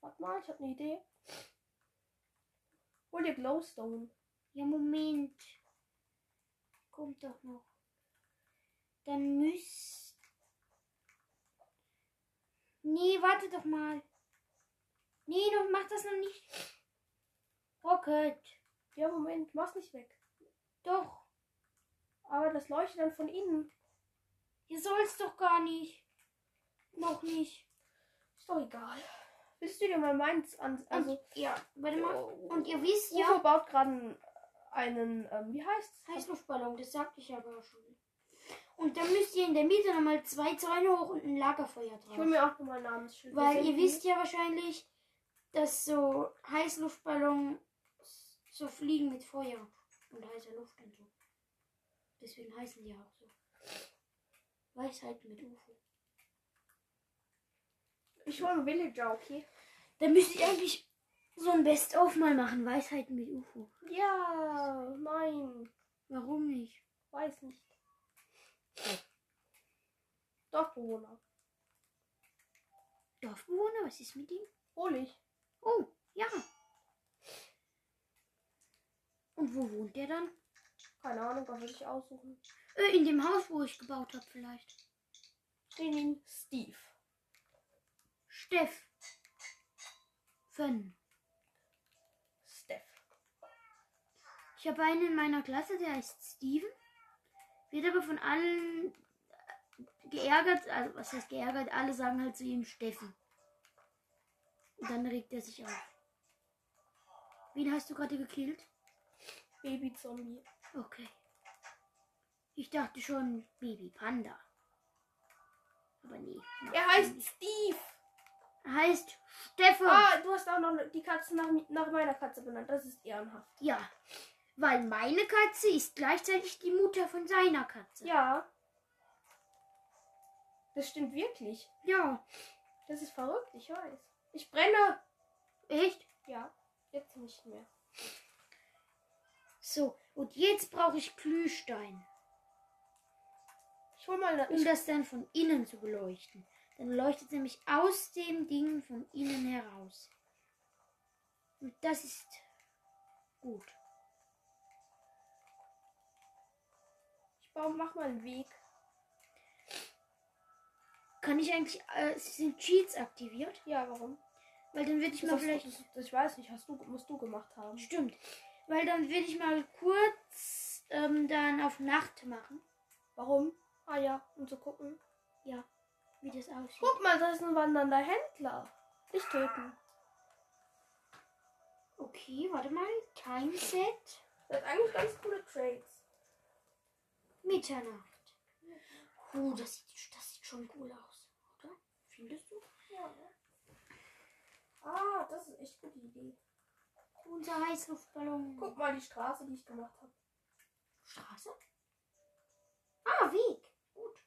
Warte mal, ich habe eine Idee. Hol dir Glowstone. Ja, Moment. Kommt doch noch. Dann müsst. Nee, warte doch mal. Nee, noch, mach das noch nicht. Rocket. Ja, Moment, mach's nicht weg. Doch. Aber das leuchtet dann von innen. Ihr soll's doch gar nicht. Noch nicht. Ist doch egal. Willst du dir mal meins an. Also, und, ja, warte mal. Oh. Und ihr wisst ja. baut gerade einen, ähm, wie heißt's? Heißluftballon, das sagte ich aber schon. Und dann müsst ihr in der Mitte nochmal zwei Zäune hoch und ein Lagerfeuer Ich hol drauf. mir auch nochmal Namensschild. Weil ihr wisst ja wahrscheinlich, dass so Heißluftballons so fliegen mit Feuer und heißer Luft und so. Deswegen heißen die auch so. Weisheit mit UFO. Ich hol einen Villager, okay? Dann müsst ihr eigentlich so ein Best-of mal machen. Weisheit mit UFO. Ja, nein. Warum nicht? Weiß nicht. Dorfbewohner. Dorfbewohner, was ist mit ihm? Hol ich. Oh, ja. Und wo wohnt der dann? Keine Ahnung, was will ich aussuchen? Äh, in dem Haus, wo ich gebaut habe, vielleicht. Den Steve. Steff. Fön. Steph. Ich habe einen in meiner Klasse, der heißt Steven. Wird aber von allen äh, geärgert. Also, was heißt geärgert? Alle sagen halt zu ihm Steffi. Und dann regt er sich auf. Wen hast du gerade gekillt? Baby-Zombie. Okay. Ich dachte schon Baby Panda. Aber nee. Er heißt Steve. Er heißt Stefan. Ah, du hast auch noch die Katze nach, nach meiner Katze benannt. Das ist ehrenhaft. Ja. Weil meine Katze ist gleichzeitig die Mutter von seiner Katze. Ja. Das stimmt wirklich. Ja. Das ist verrückt, ich weiß. Ich brenne. Echt? Ja, jetzt nicht mehr. So, und jetzt brauche ich Glühstein, Ich hol mal eine. um das dann von innen zu beleuchten. Dann leuchtet es nämlich aus dem Ding von innen heraus. Und das ist gut. ich baue, mach mal einen Weg. Kann ich eigentlich, äh, sind Cheats aktiviert? Ja, warum? Weil dann würde ich Das mal vielleicht... das, das, ich weiß nicht, hast du, musst du gemacht haben. Stimmt. Weil dann will ich mal kurz ähm, dann auf Nacht machen. Warum? Ah ja, um zu gucken. Wie wie das aussieht. Guck mal, das ist ein wandernder Händler. Nicht töten. Okay, warte mal. Time Set. Das hat eigentlich ganz coole Trades. Mitternacht. Oh, das sieht, das sieht schon cool aus, oder? Findest du? Ja. Ah, das ist echt eine gute Idee. Unser Heißluftballon. Guck mal die Straße, die ich gemacht habe. Straße? Ah, Weg. Gut.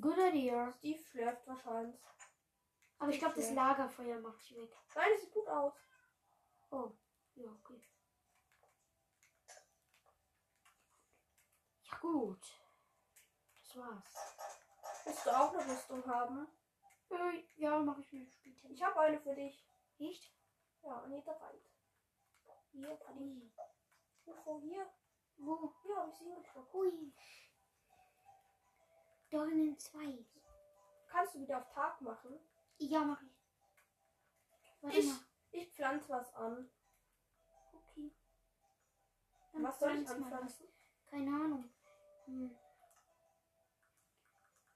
Good idea. Steve schläft wahrscheinlich. Aber ich glaube, das. Lagerfeuer mache ich weg. Nein, das sieht gut aus. Oh, ja, okay. Ja, gut. Das war's. Willst du auch eine Rüstung haben? Äh, ja, mache ich mir später. Ich habe eine für dich. Echt? Ja, Anita Reit. Hier, für dich. Ui. Ufo, hier. Wo? Hier habe ich sie hingeschluckt. Hui. Dornen 2. Kannst du wieder auf Tag machen? Ja, mache ich. Warte Ich, mal. ich pflanze was an. Okay. Dann Was soll ich anpflanzen? Keine Ahnung. Hm.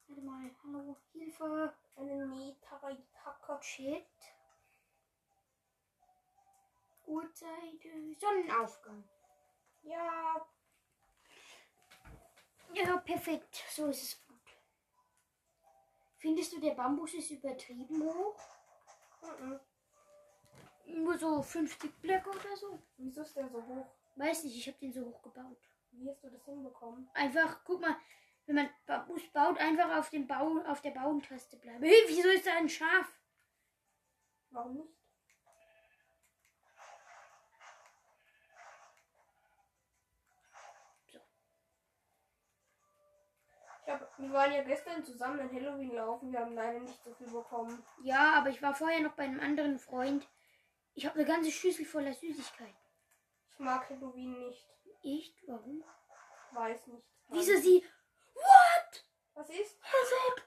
Warte mal. Hallo. Hilfe. Eine Netaritaka. Shit. Uhrzeit. äh, Sonnenaufgang. Ja, Ja, perfekt. So ist es gut. Findest du, der Bambus ist übertrieben hoch? mhm. Nur so 50 Blöcke oder so? wieso ist der so hoch? Weiß nicht, ich habe den so hoch gebaut. Wie hast du das hinbekommen? Einfach, guck mal, wenn man Bambus baut, einfach auf, dem Bau, auf der Bauen-Taste bleiben. Hey, wieso ist da ein Schaf? Warum nicht? So. Ich hab, wir waren ja gestern zusammen in Halloween laufen. Wir haben leider nicht so viel bekommen. Ja, aber ich war vorher noch bei einem anderen Freund. Ich habe eine ganze Schüssel voller Süßigkeiten. Ich mag Halloween nicht. Echt? Warum? Weiß nicht. Wieso sie. What? Was ist? Also,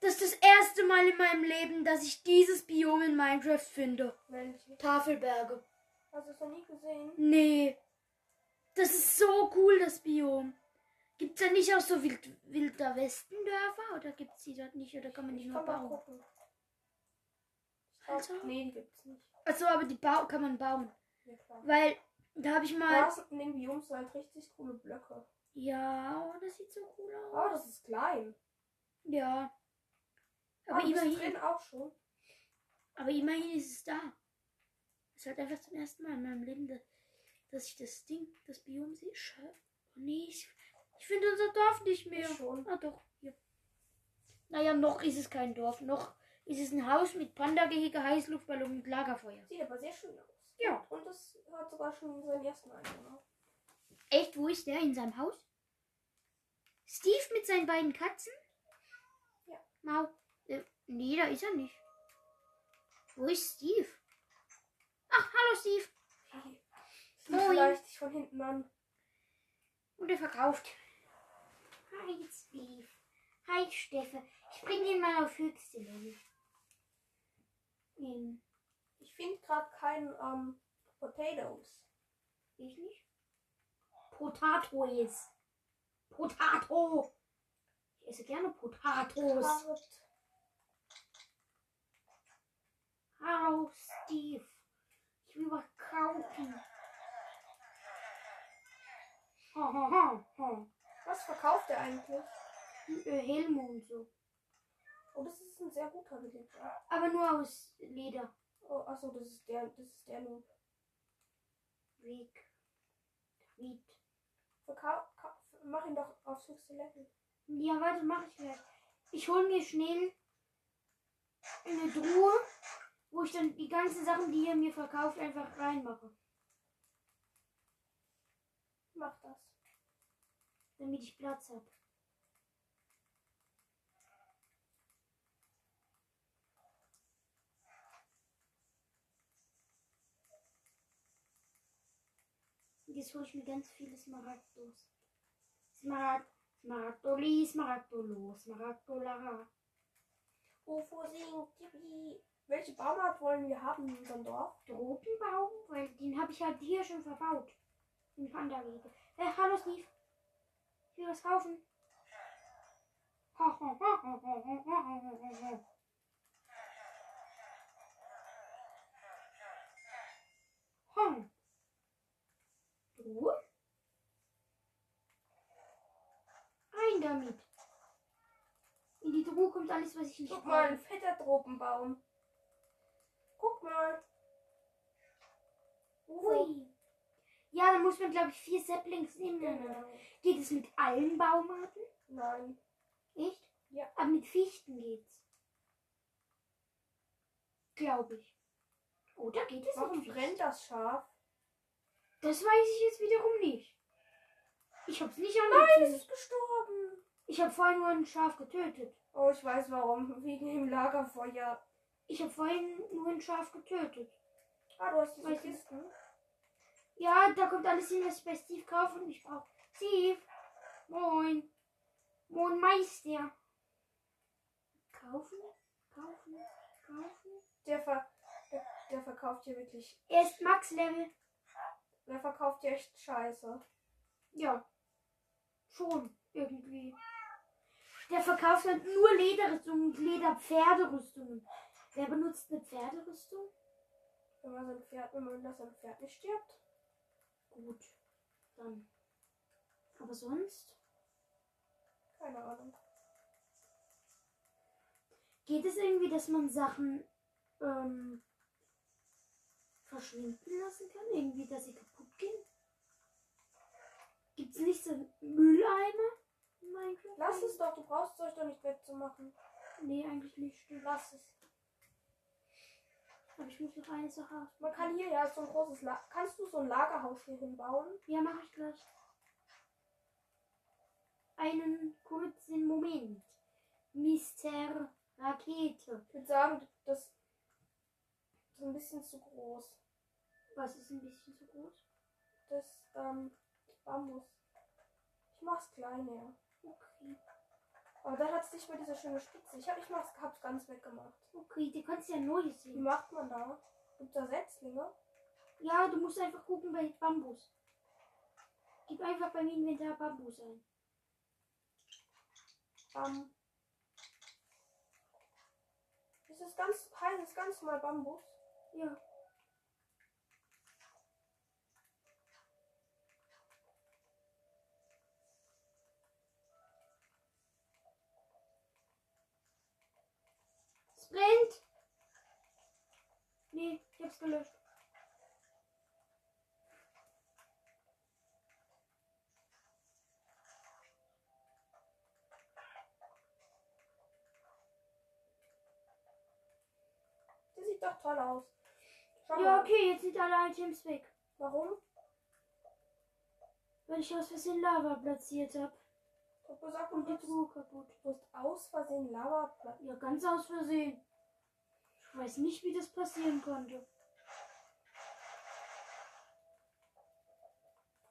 das ist das erste Mal in meinem Leben, dass ich dieses Biom in Minecraft finde. Welche? Tafelberge. Hast du es noch nie gesehen? Nee. Das ist so cool, das Biom. Gibt's da nicht auch so Wild Wilder Westendörfer? Oder gibt's die dort nicht? Oder kann man die nur bauen? gucken. Also? Nee, gibt's nicht. Achso, aber die Bau kann man bauen. Ja. Weil, da habe ich mal. Da in den Bioms halt richtig coole Blöcke. Ja, oh, das sieht so cool Oh, aus. das ist klein. Ja. Aber Aber ah, immerhin. auch schon. aber immerhin ist es da. Es ist halt einfach zum ersten Mal in meinem Leben, dass, ich das Ding, das Biom sehe. Oh nee, ich, ich finde unser Dorf nicht mehr. Ich schon. Ah doch, hier. Naja, noch ist es kein Dorf. Noch ist es ein Haus mit Panda-Gehege, Heißluftballon und Lagerfeuer. Sieht aber sehr schön aus. Ja. Und das hat sogar schon seinen ersten Einwohner. Echt, wo ist der? In seinem Haus? Steve mit seinen beiden Katzen? Ja. Mau. Äh, nee, da ist er nicht. Wo ist Steve? Ach, hallo Steve. Hey. Moin. Vielleicht dich von hinten an. Und er verkauft. Hi Steve. Hi Steffe. Ich bring den mal auf höchste Level. Ähm, Ich finde gerade kein ähm, Potatoes. ich nicht. Potatoes. Potato. Ich esse gerne Potatoes. Carrot. Hallo, Steve. Ich will was kaufen. Ha, ha, ha, ha. Was verkauft er eigentlich? Äh, Helme und so. Oh, das ist ein sehr guter Villager. Aber nur aus Leder. Oh, achso, das ist der, das ist der Noob. Weg. Ka- mach ihn doch aufs höchste Level. Ja, warte, mach ich gleich. Ich hol mir schnell eine Truhe, wo ich dann die ganzen Sachen, die er mir verkauft, einfach reinmache. Mach das. Damit ich Platz habe. Jetzt hole ich mir ganz viele Smaragdos. Smaragd, Smaragdoli, Smaragdolo, Smaragdolara. Wovor singt Tippi? Welche Baumart wollen wir haben in unserem Dorf? Tropenbaum, weil den habe ich halt hier schon verbaut. Im Panda-Wege. Äh, hallo Steve. Will was kaufen. Hong. Du? Rein damit. In die Truhe kommt alles, was ich nicht Guck mal, ein fetter Tropenbaum. Guck mal. Ui. Ja, dann muss man, glaube ich, vier Saplings nehmen. Genau. Geht es mit allen Baumarten? Nein. Echt? Ja. Aber mit Fichten geht's. Glaube ich. Oder geht es Warum brennt das Schaf? Das weiß ich jetzt wiederum nicht. Ich hab's nicht Nein, es ist gestorben. Ich habe vorhin nur ein Schaf getötet. Oh, ich weiß warum. Wegen dem Lagerfeuer. Ich habe vorhin nur ein Schaf getötet. Ah, du hast diese nicht. Kisten. Ja, da kommt alles hin, was ich bei Steve kaufe und ich brauche. Steve! Moin! Moin Meister! Kaufen? Kaufen? Kaufen? Der, ver der, der verkauft hier wirklich. Er ist Max-Level. Der verkauft hier echt Scheiße. Ja. Schon, irgendwie. Der verkauft halt nur Lederrüstungen und Lederpferderüstungen. Wer benutzt eine Pferderüstung? Wenn man sein Pferd, wenn man das sein Pferd nicht stirbt. Gut. Dann. Aber sonst? Keine Ahnung. Geht es irgendwie, dass man Sachen ähm, verschwinden lassen kann? Irgendwie, dass sie kaputt gehen? Gibt es nicht so Mülleimer in Minecraft? Lass es doch, du brauchst es euch doch nicht wegzumachen. Nee, eigentlich nicht. Lass es. Aber ich muss noch eine Sache aus. Man kann hier ja so ein großes La Kannst du so ein Lagerhaus hier hinbauen? Ja, mache ich gleich. Einen kurzen Moment. Mr. Rakete. Ich würde sagen, das ist ein bisschen zu groß. Was ist ein bisschen zu groß? Das ähm, Bambus. Ich mach's kleiner. Okay. Aber dann hat es nicht mehr diese schöne Spitze. Ich, hab, ich hab's ganz weggemacht. Okay, du kannst ja neu Wie sehen. macht man da? Gibt da Setzlinge? Ja, du musst einfach gucken bei Bambus. Gib einfach beim Inventar Bambus ein. Ähm, ist es ganz, heißt es ganz mal Bambus? Ja. Es brennt! Nee, ich hab's gelöscht. Das sieht doch toll aus. Schau Ja, mal. okay, jetzt sind alle Items weg. Warum? Weil ich aus Versehen Lava platziert habe. Du hast gesagt, du Und die hast, Truhe kaputt. du hast aus Versehen Lava. Ja, ganz aus Versehen. Ich weiß nicht, wie das passieren konnte.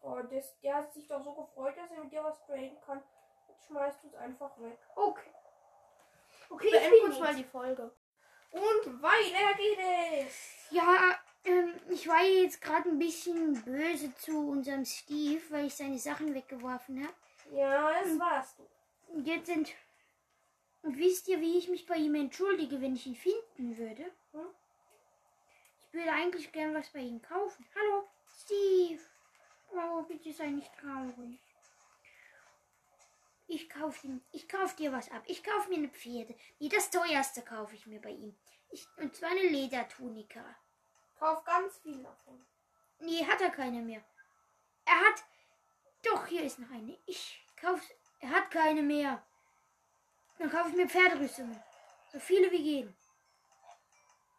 Oh, das, der hat sich doch so gefreut, dass er mit dir was traden kann. Jetzt schmeißt du es einfach weg. Okay. Okay, ich Beenden bin kurz mal jetzt. die Folge. Und weiter geht es. Ja, ähm, ich war jetzt gerade ein bisschen böse zu unserem Steve, weil ich seine Sachen weggeworfen habe. Ja, das warst du. Und jetzt sind. Und wisst ihr, wie ich mich bei ihm entschuldige, wenn ich ihn finden würde? Hm? Ich würde eigentlich gern was bei ihm kaufen. Hallo, Steve. Oh, bitte sei nicht traurig. Ich kauf ihm, ich kauf dir was ab. Ich kauf mir eine Pferde. Nee, das teuerste kaufe ich mir bei ihm. Ich, und zwar eine Ledertunika. Kauf ganz viel davon. Nee, hat er keine mehr. Er hat. Doch, hier ist noch eine. Ich kauf. Er hat keine mehr. Dann kaufe ich mir Pferderüstungen. So viele wie gehen.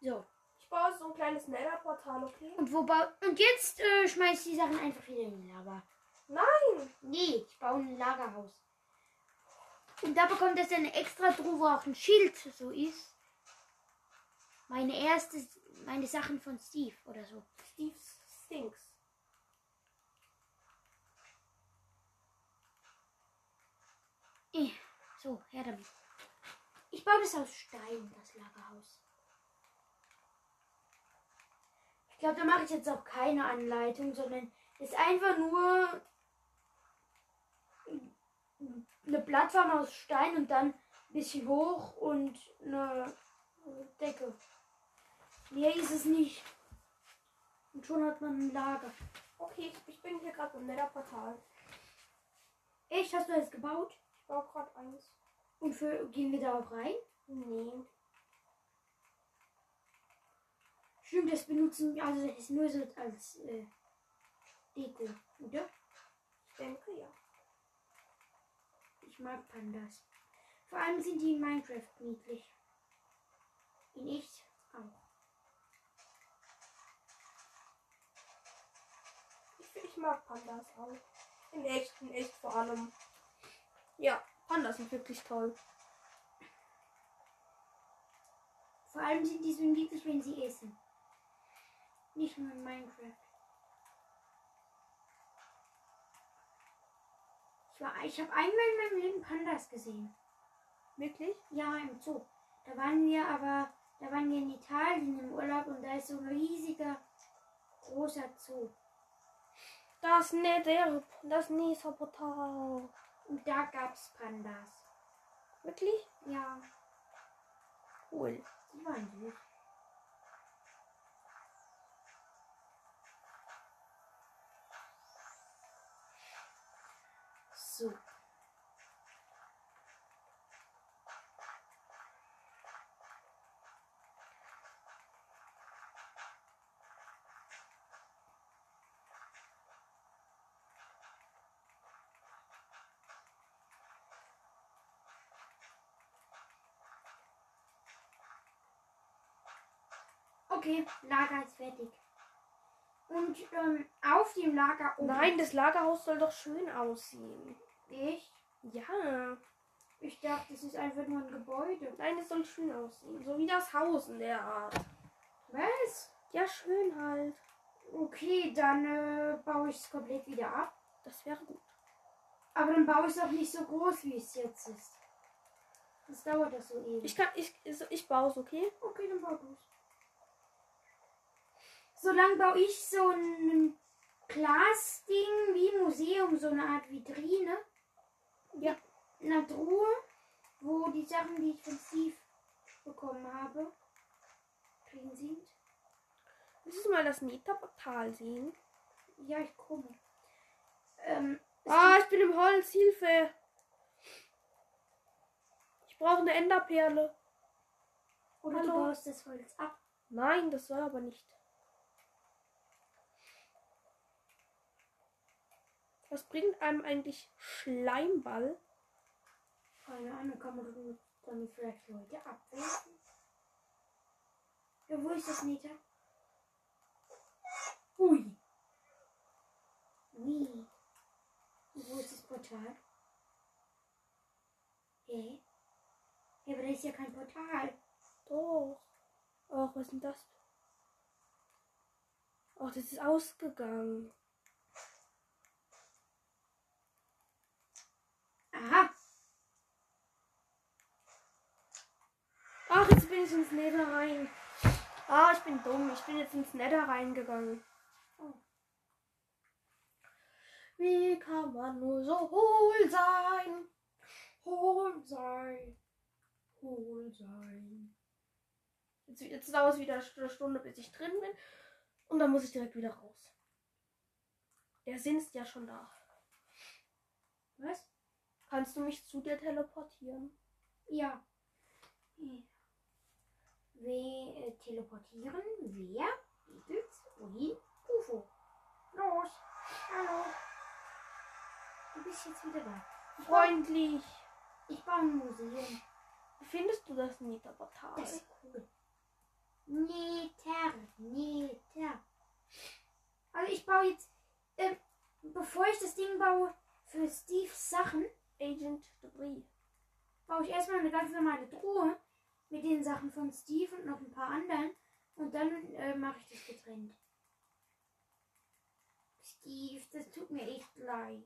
So. Ich baue so ein kleines Nether-Portal, okay? Und wo bau. Und jetzt äh, schmeiß ich die Sachen einfach wieder in den Lava. Nein! Nee, ich baue ein Lagerhaus. Und da bekommt es eine extra Truhe, wo auch ein Schild so ist. Meine erste. Meine Sachen von Steve oder so. Steve stinks. Eh, So, her damit. Ich baue das aus Stein, das Lagerhaus. Ich glaube, da mache ich jetzt auch keine Anleitung, sondern ist einfach nur eine Plattform aus Stein und dann ein bisschen hoch und eine Decke. Mehr ist es nicht. Und schon hat man ein Lager. Okay, ich bin hier gerade im Nether-Portal. Echt, hast du das gebaut? Ich baue gerade eins. Und für, gehen wir da auch rein? Nee. Stimmt, das benutzen, also das ist nur so als äh, Deko, oder? Ich denke ja. Ich mag Pandas. Vor allem sind die in Minecraft niedlich. In echt auch. Ich, ich mag Pandas auch. In echt, in echt vor allem. Ja, Pandas sind wirklich toll. Vor allem sind die so niedlich, wenn sie essen. Nicht nur in Minecraft. Ich, war- ich habe einmal in meinem Leben Pandas gesehen. Wirklich? Ja, im Zoo. Da waren wir aber, da waren wir in Italien im Urlaub und da ist so ein riesiger, großer Zoo. Das Nether, das Nether-Portal. Und da gab's Pandas. Wirklich? Ja, Cool. die waren süß. So. Okay, Lager ist fertig. Und ähm, auf dem Lager oben. Nein, das Lagerhaus soll doch schön aussehen. Ich, Ja. ich dachte, das ist einfach nur ein Gebäude. Nein, es soll schön aussehen. So wie das Haus in der Art. Was? Ja, schön halt. Okay, dann äh, baue ich es komplett wieder ab. Das wäre gut. Aber dann baue ich es auch nicht so groß, wie es jetzt ist. Das dauert das so ewig. Ich kann, ich, ich, baue es, okay? okay, dann bau du es. Solange baue ich so ein Glasding wie Museum, so eine Art Vitrine. Ja. In einer Truhe, wo die Sachen, die ich von Steve bekommen habe, drin sind. Willst du mal das Nether-Portal sehen? Ja, ich komme. Ähm, Ah, ich bin im Holz. Hilfe. Ich brauche eine Enderperle. Oder du Hallo? baust das Holz ab. Nein, das soll aber nicht. Was bringt einem eigentlich Schleimball? Keine Ahnung, kann man damit- vielleicht Leute abwerfen? Ja, wo ist das Meter? Ui. Wie? Und Wo ist das Portal? Hä? Ja, aber da ist ja kein Portal. Doch. Ach, was ist denn das? Ach, das ist ausgegangen. Aha. Ach, jetzt bin ich ins Nether rein. Ah, ich bin dumm. Ich bin jetzt ins Nether reingegangen. Oh. Wie kann man nur so hohl sein? Hohl sein. Hohl sein. Jetzt, jetzt dauert es wieder eine Stunde, bis ich drin bin. Und dann muss ich direkt wieder raus. Der Sinn ist ja schon da. Was? Kannst du mich zu dir teleportieren? Ja. Wer äh, teleportieren? Wer? Beatles? Wohin? UFO. Los. Hallo. Du bist jetzt wieder da. Ich baue, Freundlich. ich baue ein Museum. Wie findest du das Nether-Portal? Das ist cool. Neter. Neter. Also ich baue jetzt, ähm, bevor ich das Ding baue für Steves Sachen, Agent Debris. baue ich erstmal eine ganz normale Truhe mit den Sachen von Steve und noch ein paar anderen. Und dann äh, mache ich das getrennt. Steve, das tut mir echt leid.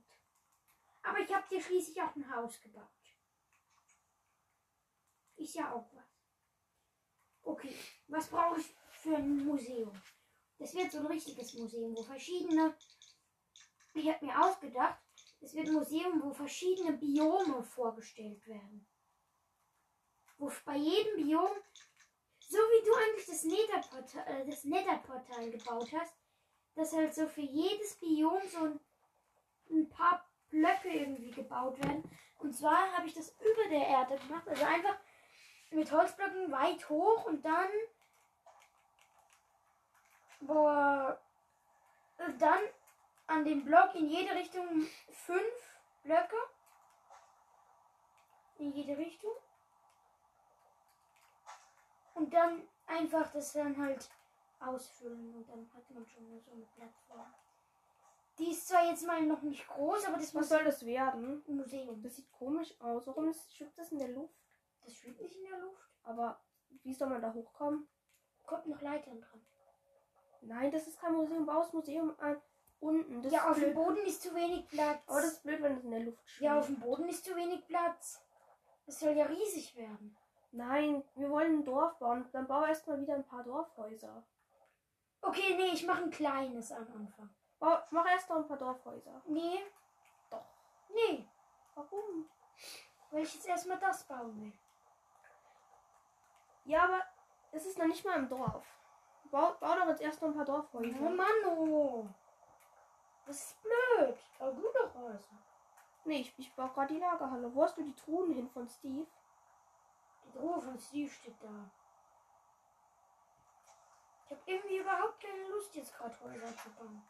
Aber ich habe dir schließlich auch ein Haus gebaut. Ist ja auch was. Okay, was brauche ich für ein Museum? Das wird so ein richtiges Museum, wo verschiedene. Ich habe mir ausgedacht, Es wird ein Museum, wo verschiedene Biome vorgestellt werden. Wo bei jedem Biom, so wie du eigentlich das Netherportal, äh, das Netherportal gebaut hast, dass halt so für jedes Biom so ein, ein paar Blöcke irgendwie gebaut werden. Und zwar habe ich das über der Erde gemacht. Also einfach mit Holzblöcken weit hoch und dann boah, dann an dem Block in jede Richtung fünf Blöcke. In jede Richtung. Und dann einfach das dann halt ausfüllen und dann hat man schon so eine Plattform. Die ist zwar jetzt mal noch nicht groß, aber das Was soll das werden? ein Museum. Das sieht komisch aus. Warum schwebt das in der Luft? Das schwebt nicht in der Luft. Aber wie soll man da hochkommen? Kommt noch Leitern dran. Nein, das ist kein Museum. Bau das Museum an unten. Das ja, auf dem blöd. Boden ist zu wenig Platz. Aber das ist blöd, wenn es in der Luft schwebt. ja, auf dem Boden ist zu wenig Platz. Es soll ja riesig werden. Nein, wir wollen ein Dorf bauen. Dann bau erstmal wieder ein paar Dorfhäuser. Okay, nee, ich mache ein kleines am Anfang. Bau, mach erst noch ein paar Dorfhäuser. Nee. Doch. Nee, Warum? weil ich jetzt erstmal das bauen will. Ja, aber es ist noch nicht mal im Dorf. Bau, bau doch jetzt erst noch ein paar Dorfhäuser. Oh Mann, oh. Das ist blöd. Aber du doch Häuser. Nee, ich, ich baue gerade die Lagerhalle. Wo hast du die Truhen hin von Steve? Die Truhe von Steve steht da. Ich habe irgendwie überhaupt keine Lust, jetzt gerade Häuser zu bauen.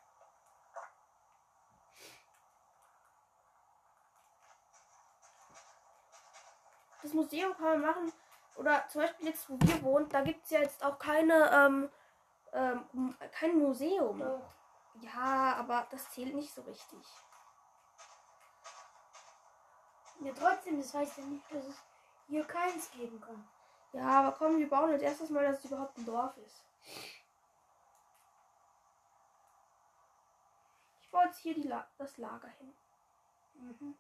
Das Museum kann man machen. Oder zum Beispiel jetzt, wo wir wohnen, da gibt es ja jetzt auch keine, ähm, ähm, kein Museum. Doch. Ja, aber das zählt nicht so richtig. Ja, trotzdem, das heißt ja nicht, dass es hier keins geben kann. Ja, aber komm, wir bauen jetzt erstes Mal, dass es überhaupt ein Dorf ist. Ich baue jetzt hier die La das Lager hin. Mhm.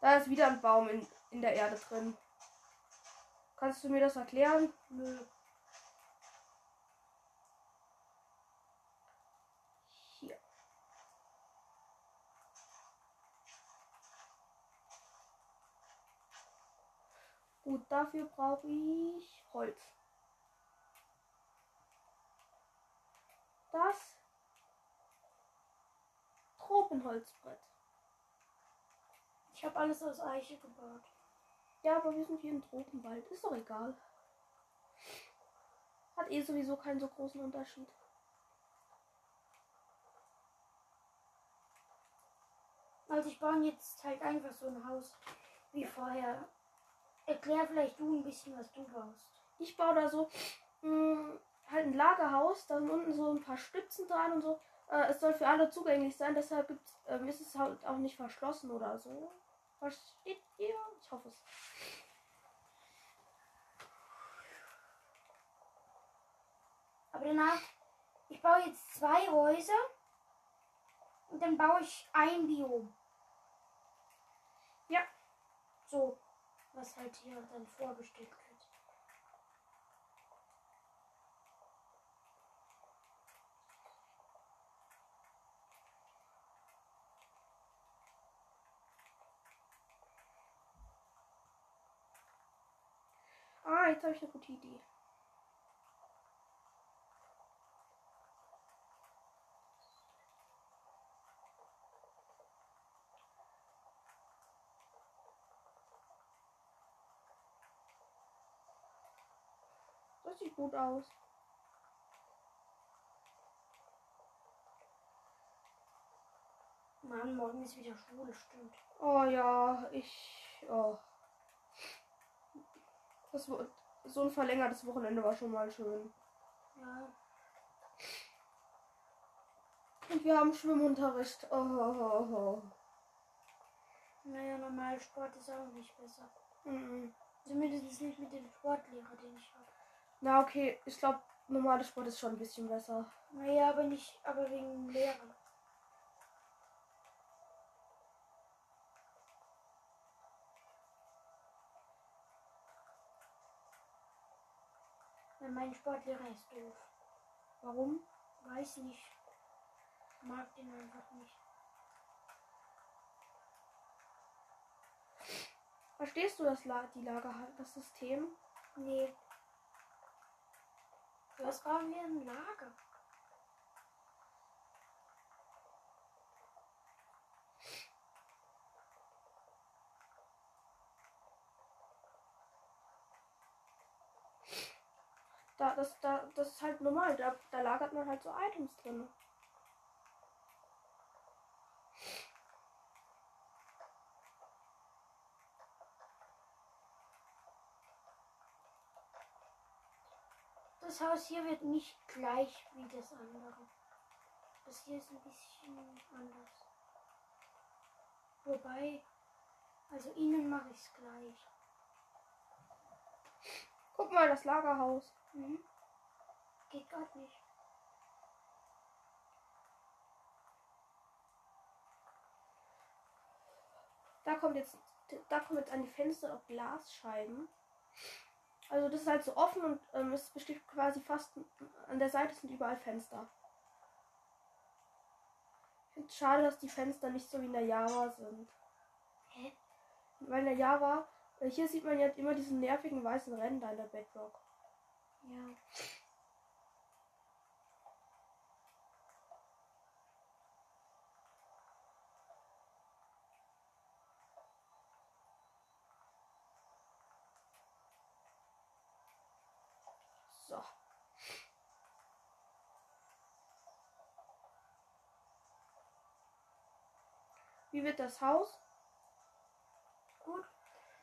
Da ist wieder ein Baum in, in der Erde drin. Kannst du mir das erklären? Nö. Gut, dafür brauche ich Holz. Das Tropenholzbrett. Ich habe alles aus Eiche gebaut. Ja, aber wir sind hier im Tropenwald. Ist doch egal. Hat eh sowieso keinen so großen Unterschied. Also ich baue jetzt halt einfach so ein Haus wie vorher. Erklär vielleicht du ein bisschen, was du baust. Ich baue da so mh, halt ein Lagerhaus, da sind unten so ein paar Stützen dran und so. Äh, es soll für alle zugänglich sein, deshalb gibt's, ähm, ist es halt auch nicht verschlossen oder so. Versteht ihr? Ich hoffe es. Aber danach, ich baue jetzt zwei Häuser und dann baue ich ein Biom. Ja. So, was halt hier dann vorgestellt wird. Ah, jetzt habe ich eine gute Idee. Gut aus. Mann, morgen ist wieder Schule, stimmt. Oh ja, ich. Oh. Das, so ein verlängertes Wochenende war schon mal schön. Ja. Und wir haben Schwimmunterricht. Oh, oh, oh, oh. Naja, normal Sport ist auch nicht besser. Mhm. Zumindest nicht mit dem Sportlehrer, den ich habe. Na okay, ich glaube, normales Sport ist schon ein bisschen besser. Naja, aber nicht, aber wegen Lehrer. Mein Sportlehrer ist doof. Warum? Weiß nicht. Mag den einfach nicht. Verstehst du das, La die Lager das System? Nee. Was brauchen wir im Lager? Da, das, da, das ist halt normal. Da, da lagert man halt so Items drin. Das Haus hier wird nicht gleich wie das andere. Das hier ist ein bisschen anders. Wobei, also innen mache ich es gleich. Guck mal, das Lagerhaus. Mhm. Geht gerade nicht. Da kommt jetzt, da kommt jetzt an die Fenster auch Glasscheiben. Also das ist halt so offen und ähm, es besteht quasi fast an der Seite sind überall Fenster. Ich finde es schade, dass die Fenster nicht so wie in der Java sind. Hä? Weil in der Java, äh, hier sieht man jetzt immer diesen nervigen weißen Ränder in der Bedrock. Ja. So. Wie wird das Haus? Gut.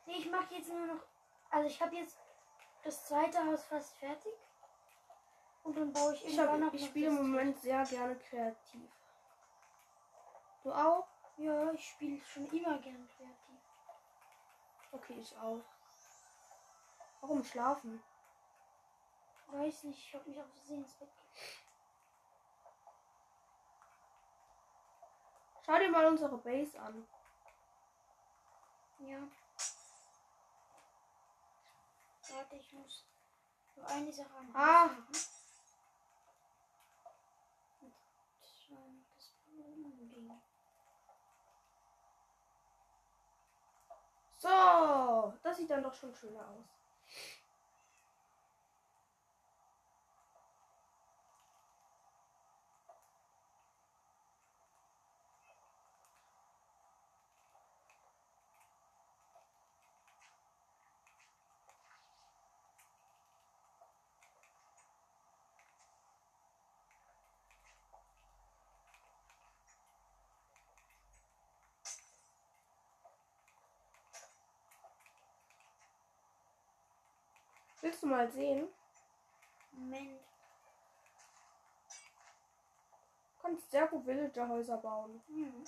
Nee, ich mache jetzt nur noch. Also ich habe jetzt das zweite Haus fast fertig. Und dann baue ich Ich, irgendwann hab, noch ich spiele im Moment sehr gerne kreativ. Du auch? Ja, ich spiele schon immer gern kreativ. Okay, ich auch. Warum schlafen? Weiß nicht, ich habe mich auf Versehen ins Bett gelegt. Schau dir mal unsere Base an. Ja. Warte, ich muss noch eine Sache Ah. Machen. Dann das Blumending. So, das sieht dann doch schon schöner aus. Willst du mal sehen? Moment. Du kannst sehr gut Villagerhäuser bauen. Hm.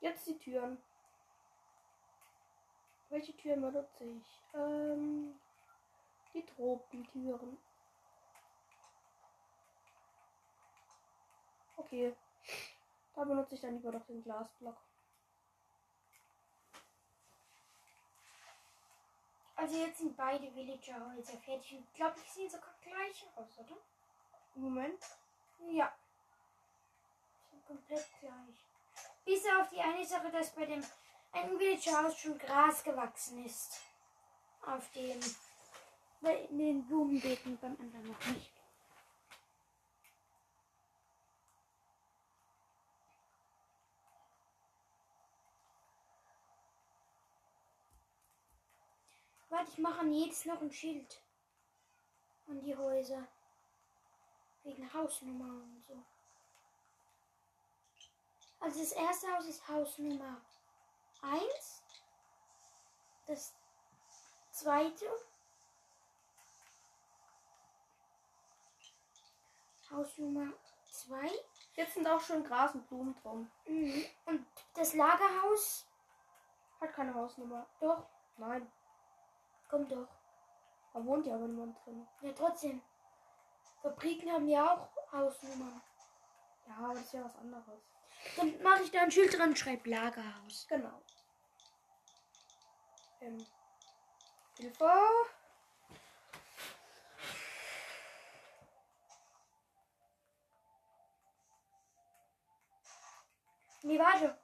Jetzt die Türen. Welche Türen benutze ich? Ähm, die Tropentüren. Okay. Da benutze ich dann lieber doch den Glasblock. Also jetzt sind beide Villager-Häuser fertig. Ich glaube, die sehen sogar gleich aus, oder? Moment. Ja. Sind komplett gleich. Bis auf die eine Sache, dass bei dem einen Villager-Haus schon Gras gewachsen ist. Auf dem. Bei in den Blumenbeeten beim anderen noch nicht. Warte, ich mache an jedes noch ein Schild. An die Häuser. Wegen Hausnummer und so. Also das erste Haus ist Haus Nummer 1. Das zweite. Haus Nummer 2. Jetzt sind auch schon Gras und Blumen drum. Mhm. Und das Lagerhaus. Hat keine Hausnummer. Doch, Nein. Komm doch. Er wohnt ja aber niemand drin. Ja, trotzdem. Fabriken haben ja auch Hausnummern. Ja, aber das ist ja was anderes. Dann mache ich da ein Schild dran und schreibe Lagerhaus. Genau. Ähm. Hilfe. Nee, warte.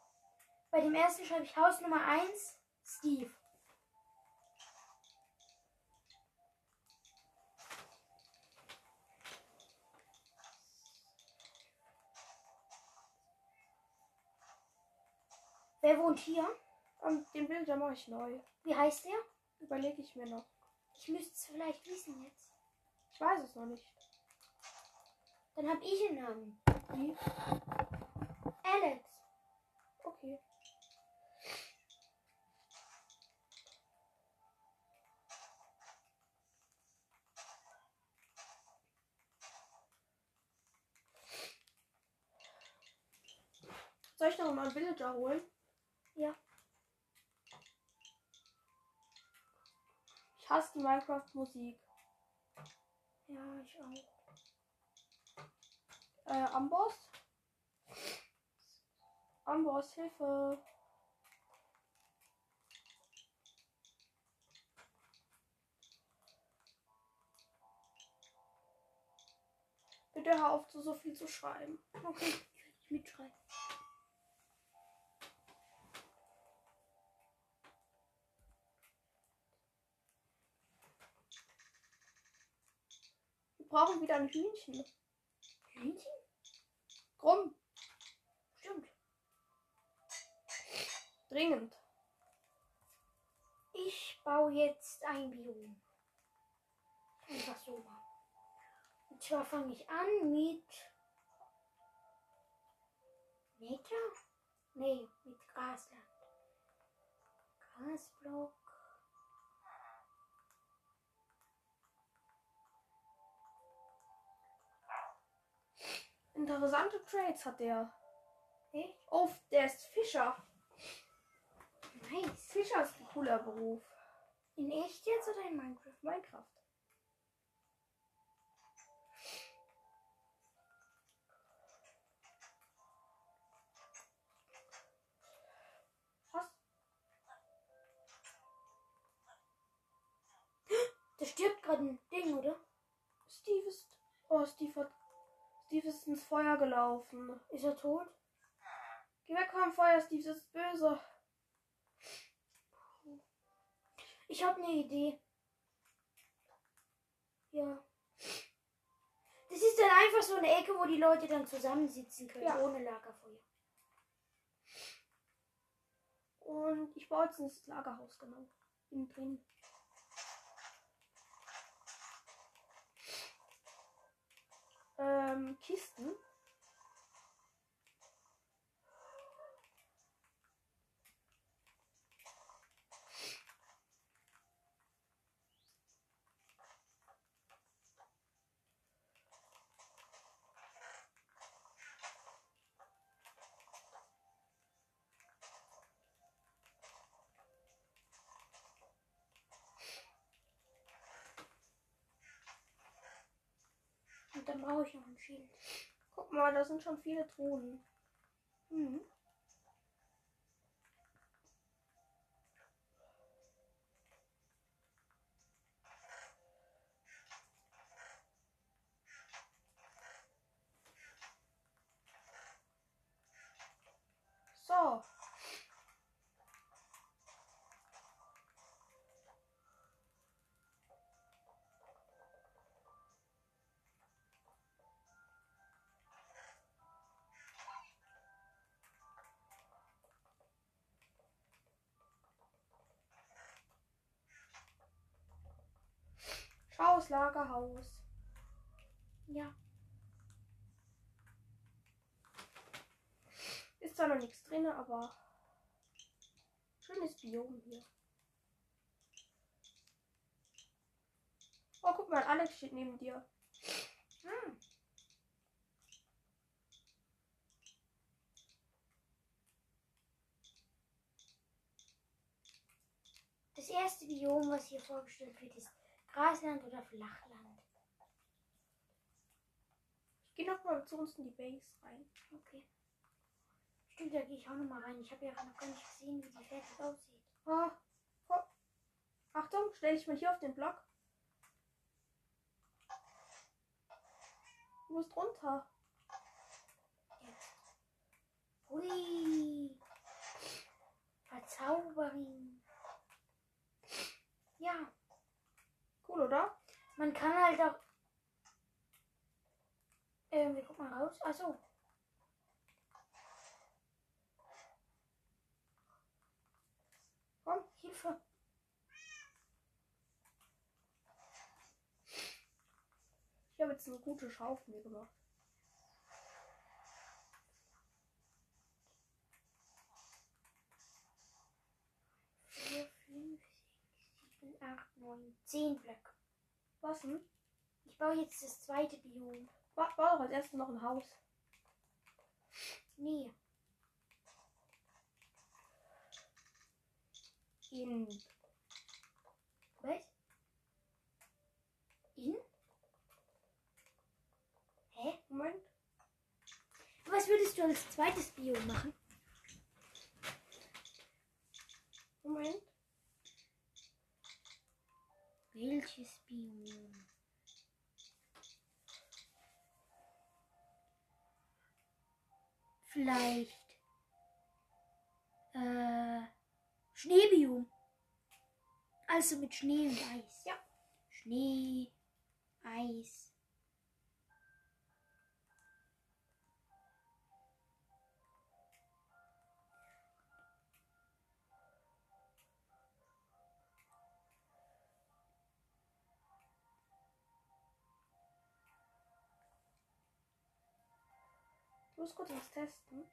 Bei dem ersten schreibe ich Haus Nummer 1, Steve. Wer wohnt hier? Und den Bilder mache ich neu. Wie heißt der? Überlege ich mir noch. Ich müsste es vielleicht wissen jetzt. Ich weiß es noch nicht. Dann habe ich einen Namen. Wie? Alex. Okay. Soll ich noch mal einen Villager holen? Ja. Ich hasse die Minecraft-Musik. Ja, ich auch. Äh, Amboss? Amboss, Hilfe. Bitte hör auf, zu so viel zu schreiben. Okay, ich mitschreiben. Brauchen wieder ein Hühnchen. Hühnchen? Krumm. Stimmt. Dringend. Ich baue jetzt ein Biom. Einfach so machen. Und zwar fange ich an mit Meter? Nee, mit Grasland. Grasblock. Interessante Trades hat der. Echt? Oh, der ist Fischer. Nice. Fischer ist ein cooler Beruf. In echt jetzt oder in Minecraft? Minecraft. Was? Da stirbt gerade ein Ding, oder? Steve ist. Oh, Steve hat. Steve ist ins Feuer gelaufen. Ist er tot? Geh weg vom Feuer, Steve, das ist böse. Ich habe eine Idee. Ja. Das ist dann einfach so eine Ecke, wo die Leute dann zusammensitzen können, Ja. ohne Lagerfeuer. Und ich baue jetzt ins Lagerhaus, genau. Innen drin. Ähm, Kisten. Dann brauche ich noch ein Schild. Guck mal, da sind schon viele Truhen. Mhm. Das Lagerhaus. Ja. Ist zwar noch nichts drin, aber schönes Biom hier. Oh, guck mal, Alex steht neben dir. Ah. Das erste Biom, was hier vorgestellt wird, ist Grasland oder Flachland. Ich gehe noch mal zu uns in die Base rein. Okay. Stimmt, da gehe ich auch noch mal rein. Ich habe ja noch gar nicht gesehen, wie die fertig aussieht. Ah, oh. Achtung, stell dich mal hier auf den Block. Du musst runter. Jetzt. Hui. Verzauberin. Ja, Cool, oder? man kann halt auch. Ähm, wie guckt man raus? Achso. Komm, Hilfe. Ich habe jetzt eine gute Schaufel gemacht. 8, 9, 10 Blöcke. Was denn? Ich baue jetzt das zweite Biom. Ba bau doch als erstes noch ein Haus. Nee. In. Was? In? Hä? Moment. Was würdest du als zweites Biom machen? Moment. Welches Biom? Vielleicht äh, Schneebiom. Also mit Schnee und Eis. Ja. Schnee, Eis. Muss kurz was testen.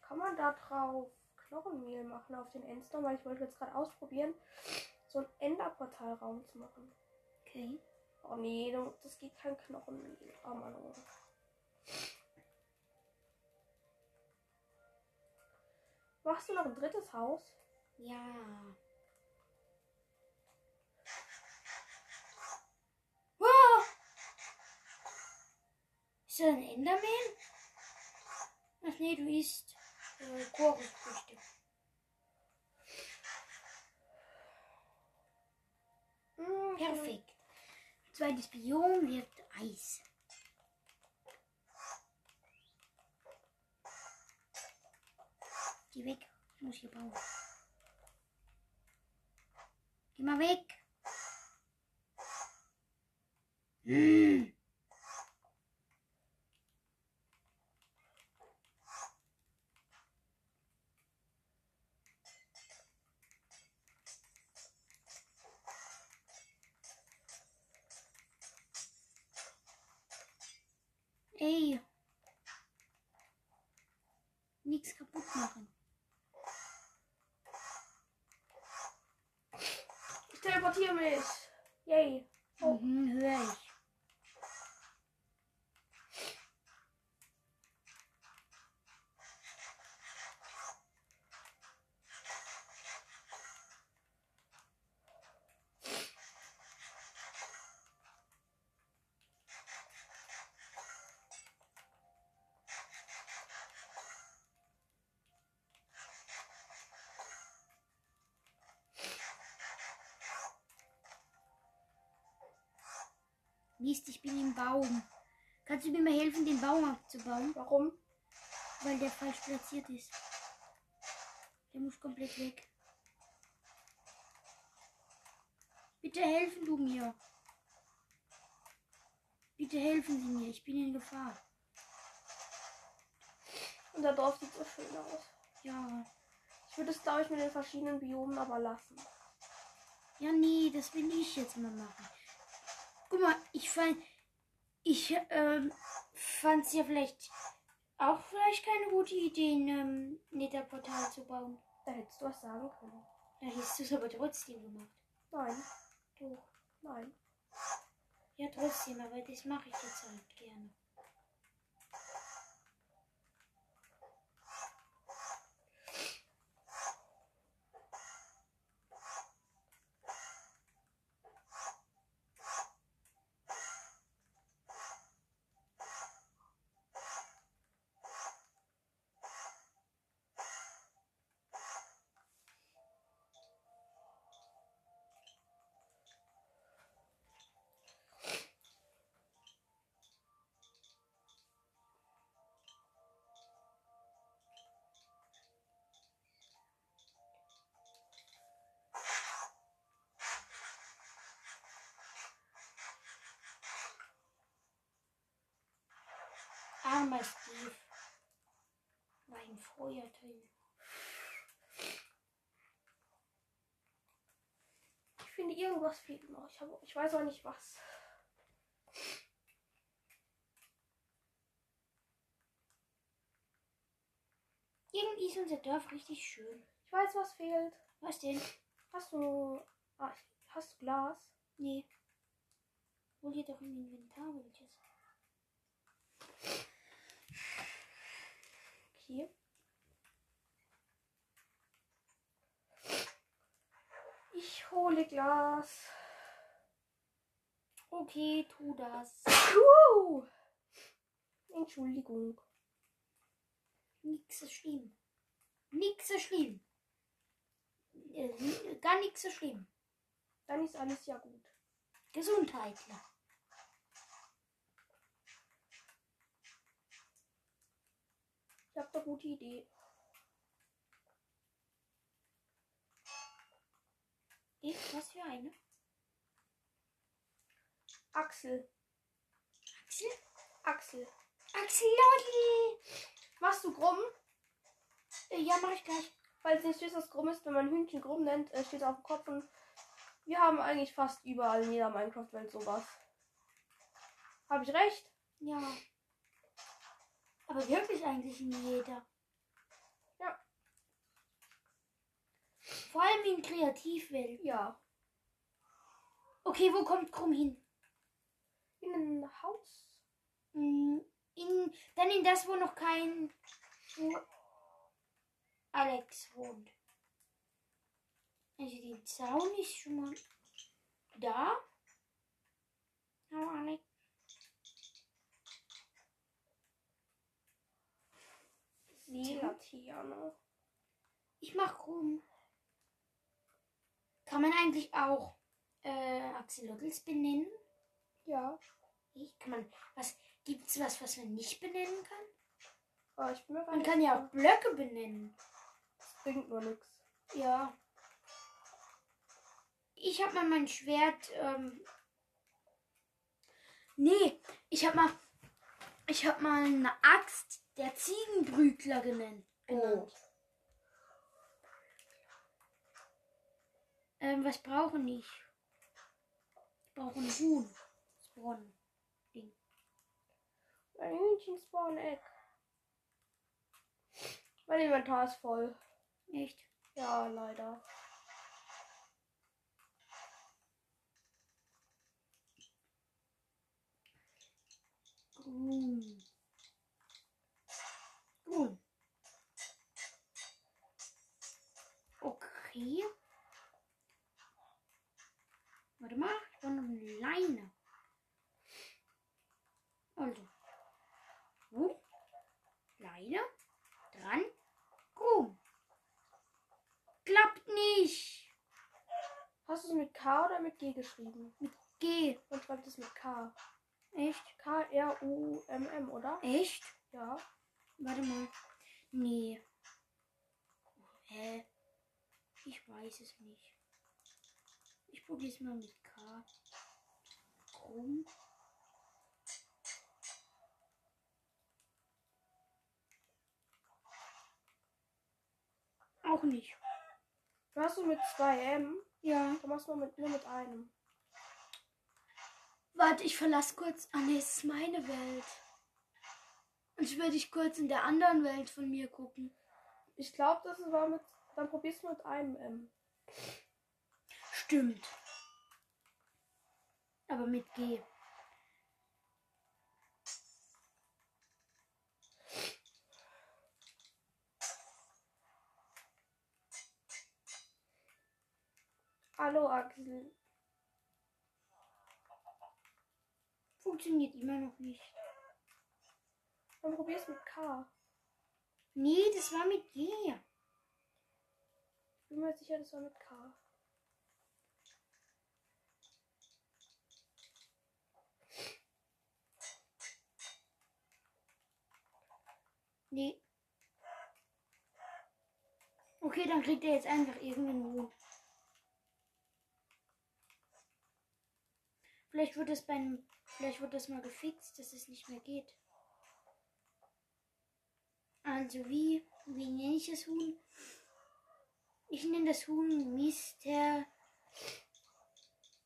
Kann man da drauf Knochenmehl machen auf den Endstone? Weil ich wollte jetzt gerade ausprobieren, so ein Enderportalraum zu machen. Okay. Oh nee, du- das geht kein Knochenmehl. Oh Mann. Oh. Machst du noch ein drittes Haus? Ja. Wow! Ist das ein Enderman? Ach nee, du isst äh. Hm, Perfekt. Zweites Biom wird Eis. Geh weg. Ich muss hier bauen. Geh mal weg. Hm. Ey. Nichts kaputt machen. Ich teleportiere mich. Yay. Oh. Mhm, hör ich. Mist, ich bin im Baum. Kannst du mir mal helfen, den Baum abzubauen? Warum? Weil der falsch platziert ist. Der muss komplett weg. Bitte helfen du mir. Bitte helfen Sie mir, ich bin in Gefahr. Und da drauf sieht so schön aus. Ja. Ich würde es, glaube ich, mit den verschiedenen Biomen aber lassen. Ja, nee, das will ich jetzt mal machen. Guck mal, ich fand. Ich ähm, fand es ja vielleicht auch vielleicht keine gute Idee, ein ähm, Netherportal zu bauen. Da hättest du was sagen können. Da hättest du es aber trotzdem gemacht. Nein. Doch. Nein. Ja, trotzdem, aber das mache ich jetzt halt gerne. Feuer drin. Ich finde, irgendwas fehlt noch. Ich, hab, ich weiß auch nicht was. Irgendwie ist unser Dorf richtig schön. Ich weiß, was fehlt. Was denn? Hast du. Ah, hast du Glas? Nee. Hol dir doch im Inventar welches. Okay. Ich hole Glas. Okay, tu das. Uh! Entschuldigung. Nix so schlimm. Nix so schlimm. Äh, gar nichts so schlimm. Dann ist alles ja gut. Gesundheitler. Ich habe eine gute Idee. Ich, was für eine? Axel. Axel? Axel. Axolotl! Machst du Grumm? Äh, Ja, mach ich gleich. Falls nicht wisst, was Grumm ist, wenn man Hühnchen Grumm nennt, äh, steht auf dem Kopf und wir haben eigentlich fast überall in jeder Minecraft-Welt sowas. Habe ich recht? Ja. Aber wirklich eigentlich in jeder. Vor allem in Kreativwelt. Ja. Okay, wo kommt Krumm hin? In ein Haus? Mm, In, dann in das, wo noch kein wo Alex wohnt. Also den Zaun ist schon mal da. Hallo Alex. Seelaterne. Ich mach rum. Kann man eigentlich auch äh, Axolotls benennen? Ja. Ich, kann man, was, gibt's was, was man nicht benennen kann? Aber ich bin mir Man kann ja auch Blöcke benennen. Das bringt nur nichts. Ja. Ich habe mal mein Schwert. Ähm nee, ich habe mal. Ich habe mal eine Axt der Ziegenbrütler genannt. genannt. Ähm, was brauchen ich? Ich brauche ein Huhn. Spawn. Ein Hühnchen spawn Egg. Mein Inventar ist voll. Echt? Ja, leider. Grün. Grün. Okay. Brauche noch eine Leine. Also. Wo? Leine. Dran. Grün. Klappt nicht. Hast du es mit K oder mit G geschrieben? Geh. Man schreibt es mit K. Echt? K-R-U-M-M, oder? Echt? Ja. Warte mal. Nee. Hä? Ich weiß es nicht. Es mal mit K. Krumm. Auch nicht. Machst du mit zwei M? Ja. Dann machst du nur mit, nur mit einem. Warte, ich verlasse kurz. Ah, nee, es ist meine Welt. Und ich will dich kurz in der anderen Welt von mir gucken. Ich glaube, das war mit. Dann probierst du mit einem M. Stimmt. Aber mit G. Hallo Axel. Funktioniert immer noch nicht. Dann probier's mit K. Nee, das war mit G. Ich bin mir sicher, das war mit K. Nee. Okay, dann kriegt er jetzt einfach irgendeinen Huhn. Vielleicht wird es beim. Vielleicht wird das mal gefixt, dass es nicht mehr geht. Also wie, wie nenne ich das Huhn? Ich nenne das Huhn Mr.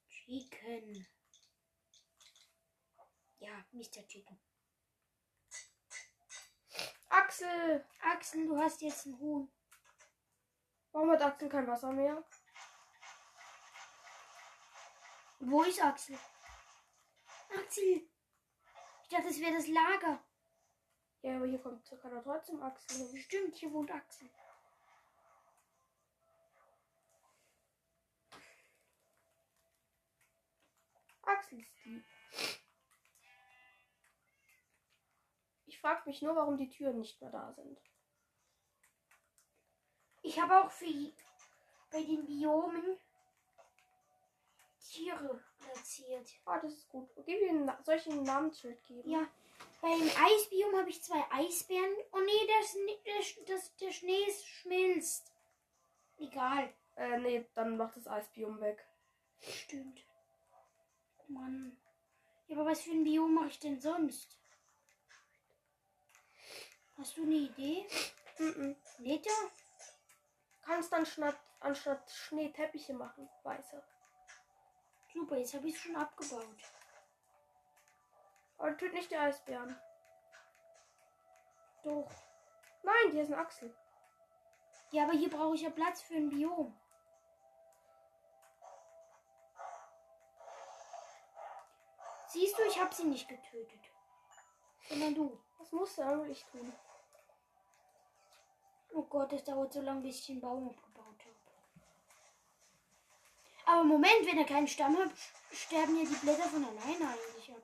Chicken. Ja, Mr. Chicken. Axel! Axel, du hast jetzt ein Huhn. Warum hat Axel kein Wasser mehr? Wo ist Axel? Axel! Ich dachte, es wäre das Lager. Ja, aber hier kommt kann er trotzdem Axel hin. Stimmt, hier wohnt Axel. Axel ist die. Frage mich nur, warum die Türen nicht mehr da sind. Ich habe auch für bei den Biomen Tiere platziert. Ah, das ist gut. Gib ihm, Na- soll ich ihm ein Namensschild geben? Ja, beim Eisbiom habe ich zwei Eisbären. Oh nee, der, Schnee, der, Sch- das, der Schnee schmilzt. Egal. Äh, nee, dann macht das Eisbiom weg. Stimmt. Mann. Ja, aber was für ein Biom mache ich denn sonst? Hast du eine Idee? Mhm. Leder? Kannst dann statt, anstatt Schnee Teppiche machen, weiße. Super, jetzt habe ich es schon abgebaut. Aber tut nicht die Eisbären. Doch. Nein, hier ist ein Axel. Ja, aber hier brauche ich ja Platz für ein Biom. Siehst du, ich habe sie nicht getötet. Sondern du. Was musst du eigentlich tun? Oh Gott, das dauert so lange, bis ich den Baum abgebaut habe. Aber Moment, wenn er keinen Stamm hat, sterben ja die Blätter von alleine eigentlich ab.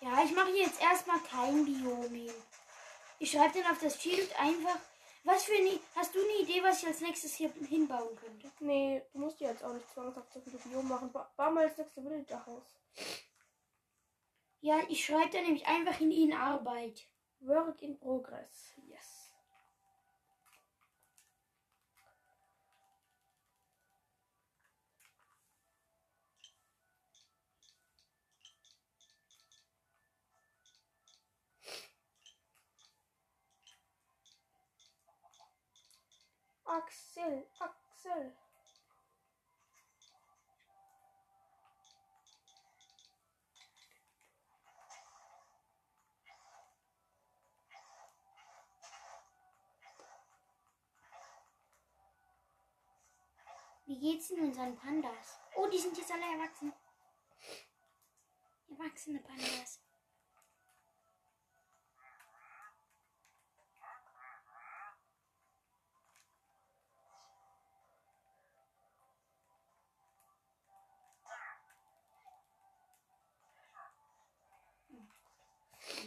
Ja, ich mache jetzt erstmal kein Biom. Ich schreibe dann auf das Schild einfach. Was für eine. Hast du eine Idee, was ich als nächstes hier hinbauen könnte? Nee, du musst dir jetzt auch nicht zwangshaft so viele Biom machen. Ba bau mal das nächste Villagerhaus. Ja, ich schreibe dann nämlich einfach in ihn Arbeit. Work in progress. Yes. Axel, Axel. Wie geht's denn unseren Pandas? Oh, die sind jetzt alle erwachsen. Erwachsene Pandas.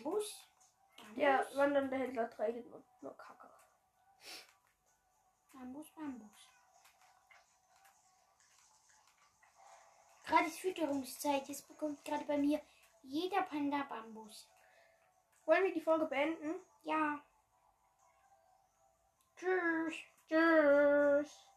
Bambus. Der wandernde Händler trägt nur, nur Kacke. Bambus, Bambus. Gerade ist Fütterungszeit. Jetzt bekommt gerade bei mir jeder Panda Bambus. Wollen wir die Folge beenden? Ja. Tschüss. Tschüss.